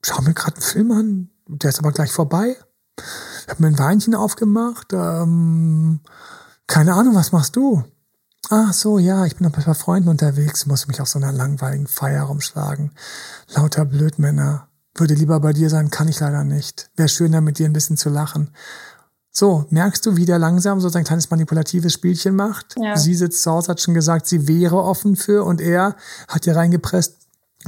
[SPEAKER 1] schau mir gerade einen Film an, der ist aber gleich vorbei. Ich habe mir ein Weinchen aufgemacht. Ähm, keine Ahnung, was machst du? Ach so, ja, ich bin noch ein paar Freunden unterwegs, muss mich auf so einer langweiligen Feier rumschlagen. Lauter Blödmänner. Würde lieber bei dir sein, kann ich leider nicht. Wäre schöner, mit dir ein bisschen zu lachen. So, merkst du, wie der langsam so sein kleines manipulatives Spielchen macht? Ja. Sie sitzt zu Hause, hat schon gesagt, sie wäre offen für und er hat ihr reingepresst,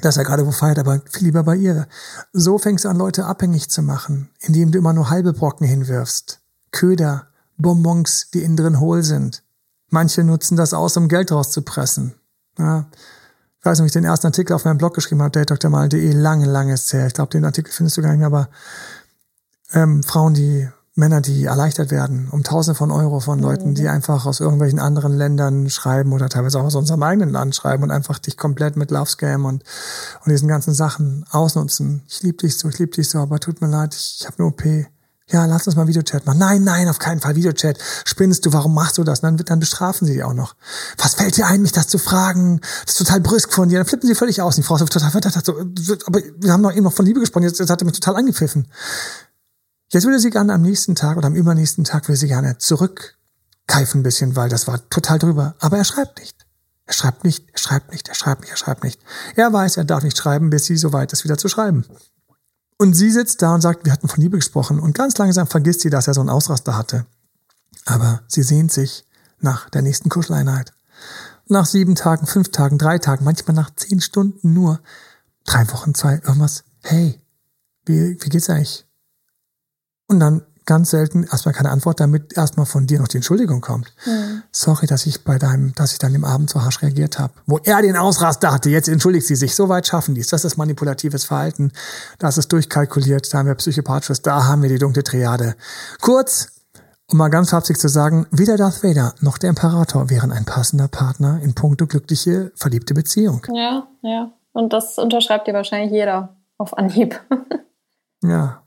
[SPEAKER 1] dass er gerade wo feiert, aber viel lieber bei ihr. So fängst du an, Leute abhängig zu machen, indem du immer nur halbe Brocken hinwirfst. Köder, Bonbons, die innen drin hohl sind. Manche nutzen das aus, um Geld rauszupressen. Ja. Ich weiß nicht, ich den ersten Artikel auf meinem Blog geschrieben habe, datedrmal.de, lange, lange ist her. Ich glaube, den Artikel findest du gar nicht mehr, aber ähm, Frauen, die Männer, die erleichtert werden, um Tausende von Euro von Leuten, mhm. die einfach aus irgendwelchen anderen Ländern schreiben oder teilweise auch aus unserem eigenen Land schreiben und einfach dich komplett mit Love Scam und, und diesen ganzen Sachen ausnutzen. Ich liebe dich so, ich liebe dich so, aber tut mir leid, ich, ich habe eine OP. Ja, lass uns mal Videochat machen. Nein, nein, auf keinen Fall Videochat. Spinnst du, warum machst du das? Und dann, dann bestrafen sie dich auch noch. Was fällt dir ein, mich das zu fragen? Das ist total brüsk von dir. Dann flippen sie völlig aus. Die Frau ist total verdacht. So, aber wir haben doch eben noch von Liebe gesprochen. Jetzt, jetzt hat er mich total angepfiffen. Jetzt würde sie gerne am nächsten Tag oder am übernächsten Tag würde sie gerne zurückkeifen ein bisschen, weil das war total drüber. Aber er schreibt nicht. Er schreibt nicht, er schreibt nicht, er schreibt nicht, er schreibt nicht. Er weiß, er darf nicht schreiben, bis sie soweit ist, wieder zu schreiben. Und sie sitzt da und sagt, wir hatten von Liebe gesprochen. Und ganz langsam vergisst sie, dass er so einen Ausraster hatte. Aber sie sehnt sich nach der nächsten Kuscheleinheit. Nach sieben Tagen, fünf Tagen, drei Tagen, manchmal nach zehn Stunden nur. Drei Wochen, zwei, irgendwas. Hey, wie, wie geht's eigentlich? Und dann ganz selten erstmal keine Antwort, damit erstmal von dir noch die Entschuldigung kommt. Mhm. Sorry, dass ich bei deinem, dass ich dann im Abend so harsch reagiert habe. Wo er den Ausraster hatte, jetzt entschuldigt sie sich. So weit schaffen die es. Das ist manipulatives Verhalten. Das ist durchkalkuliert. Da haben wir Psychopathisches. Da haben wir die dunkle Triade. Kurz, um mal ganz flapsig zu sagen, weder Darth Vader noch der Imperator wären ein passender Partner in puncto glückliche, verliebte Beziehung.
[SPEAKER 3] Ja, ja. Und das unterschreibt dir wahrscheinlich jeder auf Anhieb.
[SPEAKER 1] ja,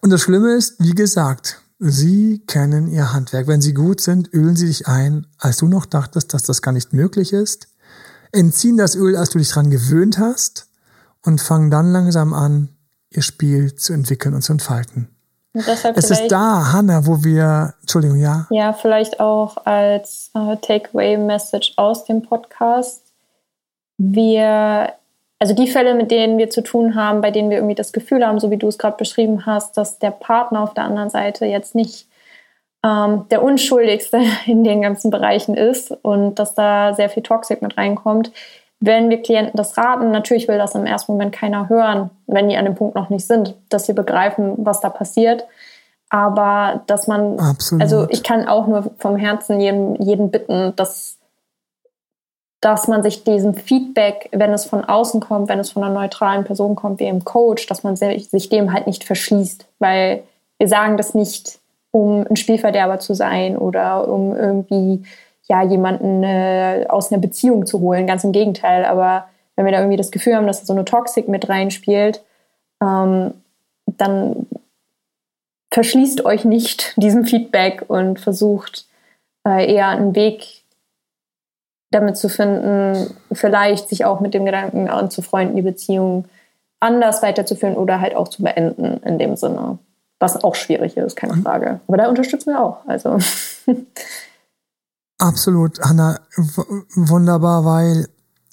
[SPEAKER 1] und das Schlimme ist, wie gesagt, sie kennen ihr Handwerk. Wenn sie gut sind, ölen sie dich ein, als du noch dachtest, dass das gar nicht möglich ist, entziehen das Öl, als du dich dran gewöhnt hast und fangen dann langsam an, ihr Spiel zu entwickeln und zu entfalten. Und es ist da, Hanna, wo wir, Entschuldigung, ja.
[SPEAKER 3] Ja, vielleicht auch als äh, Takeaway-Message aus dem Podcast. Wir also die Fälle, mit denen wir zu tun haben, bei denen wir irgendwie das Gefühl haben, so wie du es gerade beschrieben hast, dass der Partner auf der anderen Seite jetzt nicht ähm, der Unschuldigste in den ganzen Bereichen ist und dass da sehr viel Toxik mit reinkommt, wenn wir Klienten das raten, natürlich will das im ersten Moment keiner hören, wenn die an dem Punkt noch nicht sind, dass sie begreifen, was da passiert. Aber dass man, Absolut. also ich kann auch nur vom Herzen jeden, jeden bitten, dass dass man sich diesem Feedback, wenn es von außen kommt, wenn es von einer neutralen Person kommt, wie im Coach, dass man sich dem halt nicht verschließt, weil wir sagen das nicht, um ein Spielverderber zu sein oder um irgendwie ja jemanden äh, aus einer Beziehung zu holen, ganz im Gegenteil. Aber wenn wir da irgendwie das Gefühl haben, dass da so eine Toxik mit reinspielt, ähm, dann verschließt euch nicht diesem Feedback und versucht äh, eher einen Weg damit zu finden, vielleicht sich auch mit dem Gedanken anzufreunden, die Beziehung anders weiterzuführen oder halt auch zu beenden in dem Sinne. Was auch schwierig ist, keine Frage. Aber da unterstützen wir auch. Also.
[SPEAKER 1] Absolut, Hanna, wunderbar, weil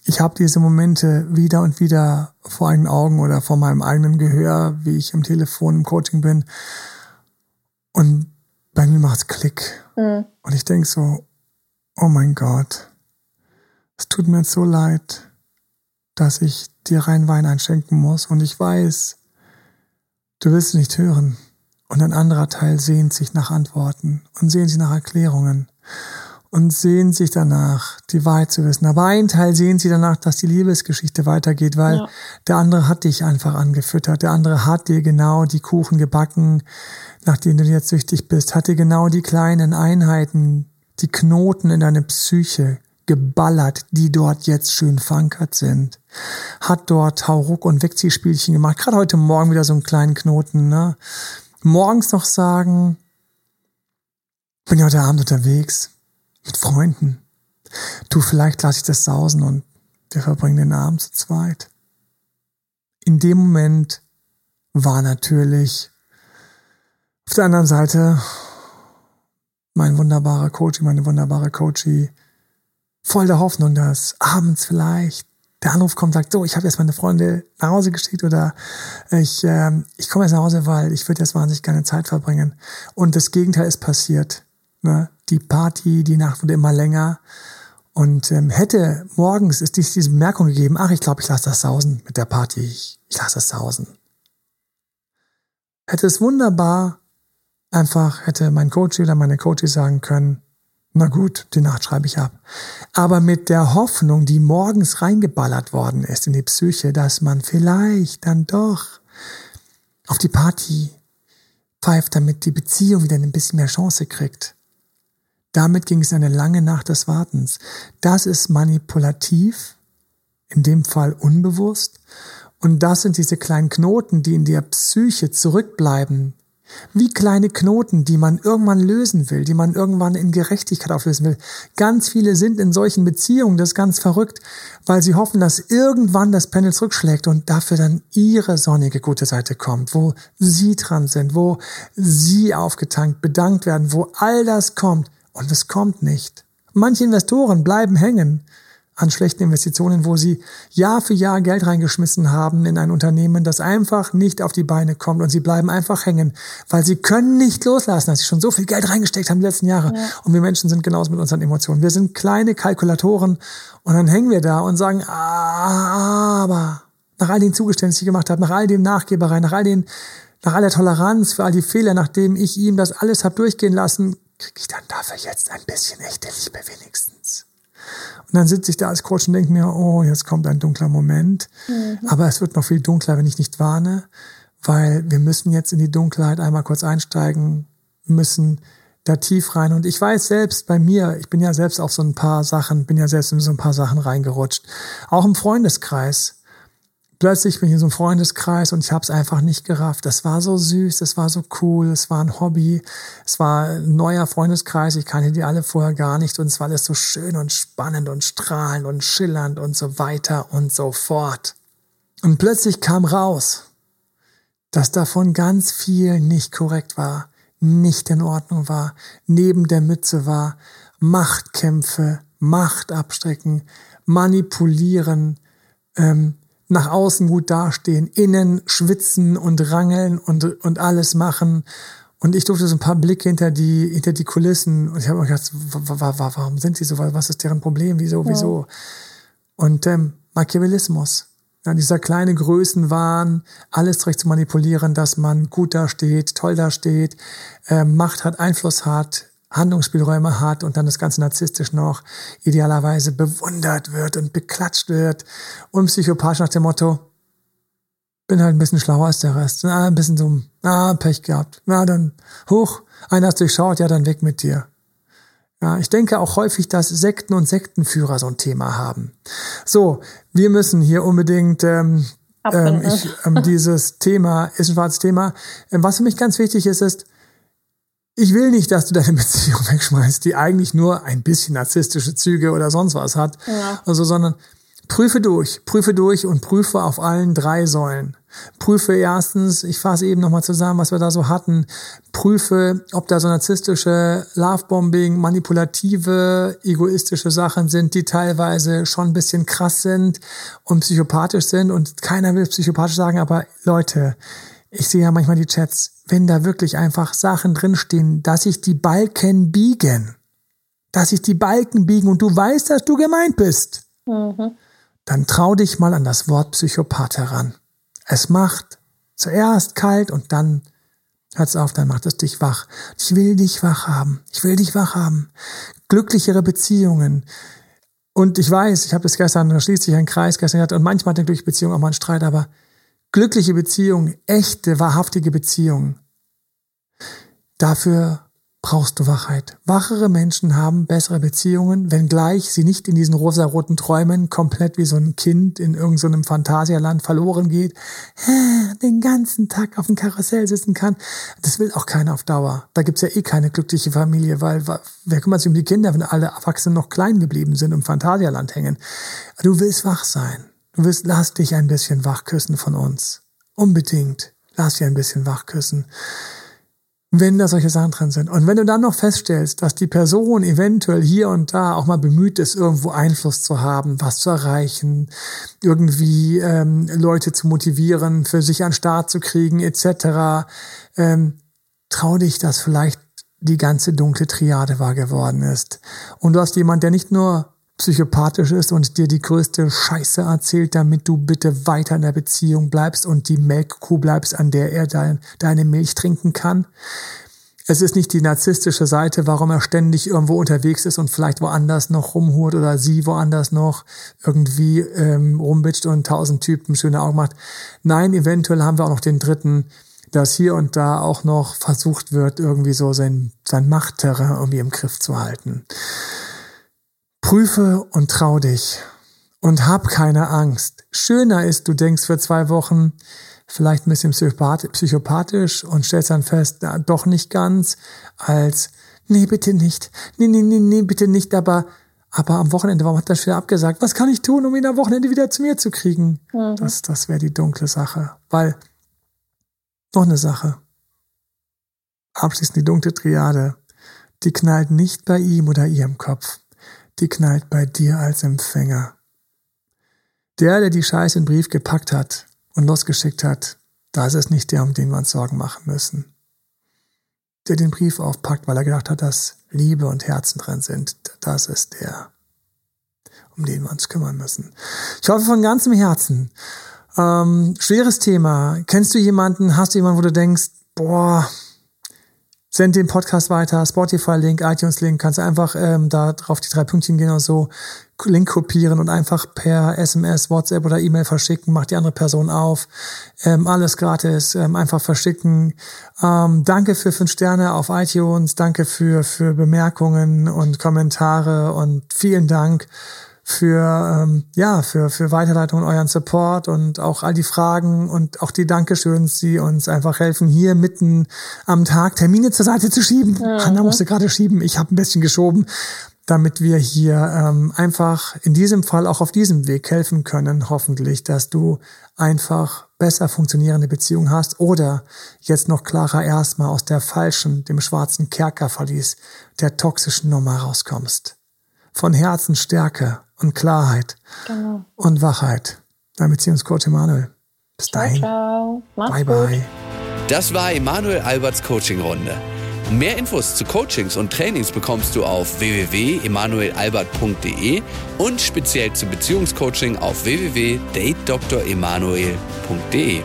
[SPEAKER 1] ich habe diese Momente wieder und wieder vor eigenen Augen oder vor meinem eigenen Gehör, wie ich am Telefon im Coaching bin. Und bei mir macht's Klick. Mhm. Und ich denk so, oh mein Gott, es tut mir jetzt so leid, dass ich dir rein Wein einschenken muss. Und ich weiß, du willst es nicht hören. Und ein anderer Teil sehnt sich nach Antworten und sehnt sich nach Erklärungen und sehnt sich danach, die Wahrheit zu wissen. Aber ein Teil sehnt sich danach, dass die Liebesgeschichte weitergeht, weil ja. der andere hat dich einfach angefüttert. Der andere hat dir genau die Kuchen gebacken, nach denen du jetzt süchtig bist, hat dir genau die kleinen Einheiten, die Knoten in deine Psyche geballert, die dort jetzt schön verankert sind. Hat dort Hauruck und Wegziehspielchen gemacht. Gerade heute Morgen wieder so einen kleinen Knoten. Ne? Morgens noch sagen, bin ja heute Abend unterwegs mit Freunden. Du, vielleicht lasse ich das sausen und wir verbringen den Abend zu zweit. In dem Moment war natürlich auf der anderen Seite mein wunderbarer Coach, meine wunderbare Coachie, voll der Hoffnung, dass abends vielleicht der Anruf kommt, sagt, so, ich habe jetzt meine Freunde nach Hause geschickt oder ich, äh, ich komme jetzt nach Hause, weil ich würde jetzt wahnsinnig gerne Zeit verbringen. Und das Gegenteil ist passiert. Ne? Die Party, die Nacht wurde immer länger. Und ähm, hätte morgens ist dies, diese Bemerkung gegeben, ach, ich glaube, ich lasse das sausen mit der Party. Ich, ich lasse das sausen. Hätte es wunderbar einfach, hätte mein Coach oder meine Coach sagen können, na gut, die Nacht schreibe ich ab. Aber mit der Hoffnung, die morgens reingeballert worden ist in die Psyche, dass man vielleicht dann doch auf die Party pfeift, damit die Beziehung wieder ein bisschen mehr Chance kriegt. Damit ging es eine lange Nacht des Wartens. Das ist manipulativ, in dem Fall unbewusst. Und das sind diese kleinen Knoten, die in der Psyche zurückbleiben, wie kleine Knoten, die man irgendwann lösen will, die man irgendwann in Gerechtigkeit auflösen will. Ganz viele sind in solchen Beziehungen, das ist ganz verrückt, weil sie hoffen, dass irgendwann das Pendel zurückschlägt und dafür dann ihre sonnige gute Seite kommt, wo sie dran sind, wo sie aufgetankt, bedankt werden, wo all das kommt und es kommt nicht. Manche Investoren bleiben hängen, an schlechten Investitionen, wo sie Jahr für Jahr Geld reingeschmissen haben in ein Unternehmen, das einfach nicht auf die Beine kommt und sie bleiben einfach hängen, weil sie können nicht loslassen, dass sie schon so viel Geld reingesteckt haben die letzten Jahre. Ja. Und wir Menschen sind genauso mit unseren Emotionen. Wir sind kleine Kalkulatoren und dann hängen wir da und sagen, aber nach all den Zugeständnissen, die ich gemacht habe, nach all dem Nachgeberei, nach all den, nach all der Toleranz für all die Fehler, nachdem ich ihm das alles habe durchgehen lassen, kriege ich dann dafür jetzt ein bisschen echte Liebe wenigstens. Und dann sitze ich da als Coach und denke mir, oh, jetzt kommt ein dunkler Moment. Mhm. Aber es wird noch viel dunkler, wenn ich nicht warne, weil wir müssen jetzt in die Dunkelheit einmal kurz einsteigen, müssen da tief rein. Und ich weiß selbst bei mir, ich bin ja selbst auf so ein paar Sachen, bin ja selbst in so ein paar Sachen reingerutscht. Auch im Freundeskreis plötzlich bin ich in so einem Freundeskreis und ich habe es einfach nicht gerafft. Das war so süß, das war so cool, es war ein Hobby, es war ein neuer Freundeskreis, ich kannte die alle vorher gar nicht und es war alles so schön und spannend und strahlend und schillernd und so weiter und so fort. Und plötzlich kam raus, dass davon ganz viel nicht korrekt war, nicht in Ordnung war, neben der Mütze war, Machtkämpfe, Macht abstrecken, manipulieren, ähm, nach außen gut dastehen, innen schwitzen und rangeln und, und alles machen. Und ich durfte so ein paar Blicke hinter die, hinter die Kulissen und ich habe mir gedacht, warum sind sie so? Was ist deren Problem? Wieso, wieso? Ja. Und ähm, Machiavellismus. Ja, dieser kleine Größenwahn, alles direkt zu manipulieren, dass man gut dasteht, toll dasteht, äh, Macht hat, Einfluss hat, Handlungsspielräume hat und dann das Ganze narzisstisch noch idealerweise bewundert wird und beklatscht wird und psychopathisch nach dem Motto, bin halt ein bisschen schlauer als der Rest. Na, ein bisschen so, ah, Pech gehabt. Na, dann hoch, einer hast durchschaut, ja, dann weg mit dir. Ja, ich denke auch häufig, dass Sekten und Sektenführer so ein Thema haben. So, wir müssen hier unbedingt ähm, ähm, ich, ähm, dieses Thema ist ein schwarzes Thema. Ähm, was für mich ganz wichtig ist, ist, ich will nicht, dass du deine Beziehung wegschmeißt, die eigentlich nur ein bisschen narzisstische Züge oder sonst was hat. Ja. Also, sondern prüfe durch, prüfe durch und prüfe auf allen drei Säulen. Prüfe erstens, ich fasse eben nochmal zusammen, was wir da so hatten. Prüfe, ob da so narzisstische Lovebombing, manipulative, egoistische Sachen sind, die teilweise schon ein bisschen krass sind und psychopathisch sind. Und keiner will psychopathisch sagen, aber Leute, ich sehe ja manchmal die Chats, wenn da wirklich einfach Sachen drinstehen, dass sich die Balken biegen, dass sich die Balken biegen und du weißt, dass du gemeint bist, mhm. dann trau dich mal an das Wort Psychopath heran. Es macht zuerst kalt und dann hört's auf, dann macht es dich wach. Ich will dich wach haben. Ich will dich wach haben. Glücklichere Beziehungen. Und ich weiß, ich habe das gestern, da schließt sich ein Kreis gestern gehabt und manchmal hat eine glückliche Beziehung auch mal einen Streit, aber glückliche Beziehungen, echte, wahrhaftige Beziehungen, dafür brauchst du Wachheit. Wachere Menschen haben bessere Beziehungen, wenngleich sie nicht in diesen rosaroten Träumen komplett wie so ein Kind in irgendeinem so Phantasialand verloren geht, den ganzen Tag auf dem Karussell sitzen kann. Das will auch keiner auf Dauer. Da gibt's ja eh keine glückliche Familie, weil wer kümmert sich um die Kinder, wenn alle Erwachsenen noch klein geblieben sind und im Phantasialand hängen? Du willst wach sein. Du willst, lass dich ein bisschen wach küssen von uns. Unbedingt. Lass dich ein bisschen wach küssen wenn da solche Sachen drin sind. Und wenn du dann noch feststellst, dass die Person eventuell hier und da auch mal bemüht ist, irgendwo Einfluss zu haben, was zu erreichen, irgendwie ähm, Leute zu motivieren, für sich an Start zu kriegen, etc., ähm, trau dich, dass vielleicht die ganze dunkle Triade wahr geworden ist. Und du hast jemand, der nicht nur psychopathisch ist und dir die größte Scheiße erzählt, damit du bitte weiter in der Beziehung bleibst und die Melkkuh bleibst, an der er dein, deine Milch trinken kann. Es ist nicht die narzisstische Seite, warum er ständig irgendwo unterwegs ist und vielleicht woanders noch rumhurt oder sie woanders noch irgendwie ähm, rumbitscht und tausend Typen schöne Augen macht. Nein, eventuell haben wir auch noch den dritten, dass hier und da auch noch versucht wird, irgendwie so sein, sein Machtterrain irgendwie im Griff zu halten. Prüfe und trau dich und hab keine Angst. Schöner ist, du denkst für zwei Wochen vielleicht ein bisschen psychopathisch und stellst dann fest, na, doch nicht ganz, als nee, bitte nicht, nee, nee, nee, nee, bitte nicht, aber aber am Wochenende, warum hat er wieder abgesagt? Was kann ich tun, um ihn am Wochenende wieder zu mir zu kriegen? Mhm. Das, das wäre die dunkle Sache. Weil, noch eine Sache. Abschließend die dunkle Triade. Die knallt nicht bei ihm oder ihrem Kopf die knallt bei dir als Empfänger. Der, der die Scheiße in den Brief gepackt hat und losgeschickt hat, das ist nicht der, um den wir uns Sorgen machen müssen. Der den Brief aufpackt, weil er gedacht hat, dass Liebe und Herzen drin sind, das ist der, um den wir uns kümmern müssen. Ich hoffe von ganzem Herzen. Ähm, schweres Thema. Kennst du jemanden, hast du jemanden, wo du denkst, boah, Send den Podcast weiter, Spotify-Link, iTunes-Link, kannst du einfach ähm, da drauf die drei Pünktchen gehen und so, Link kopieren und einfach per SMS, WhatsApp oder E-Mail verschicken, macht die andere Person auf. Ähm, alles gratis, ähm, einfach verschicken. Ähm, danke für fünf Sterne auf iTunes, danke für, für Bemerkungen und Kommentare und vielen Dank für ähm, ja für für Weiterleitung und euren Support und auch all die Fragen und auch die Dankeschöns, die uns einfach helfen, hier mitten am Tag Termine zur Seite zu schieben. Mhm. Hanna musste gerade schieben, ich habe ein bisschen geschoben, damit wir hier ähm, einfach in diesem Fall auch auf diesem Weg helfen können, hoffentlich, dass du einfach besser funktionierende Beziehungen hast oder jetzt noch klarer erstmal aus der falschen, dem schwarzen Kerkerverlies der toxischen Nummer rauskommst. Von Herzen Stärke und Klarheit genau. und Wachheit. Dein Beziehungscoach Emanuel. Bis ciao, dahin. Ciao.
[SPEAKER 2] bye, gut. bye. Das war Emanuel Alberts Coaching-Runde. Mehr Infos zu Coachings und Trainings bekommst du auf www.emanuelalbert.de und speziell zum Beziehungscoaching auf www.datedremanuel.de.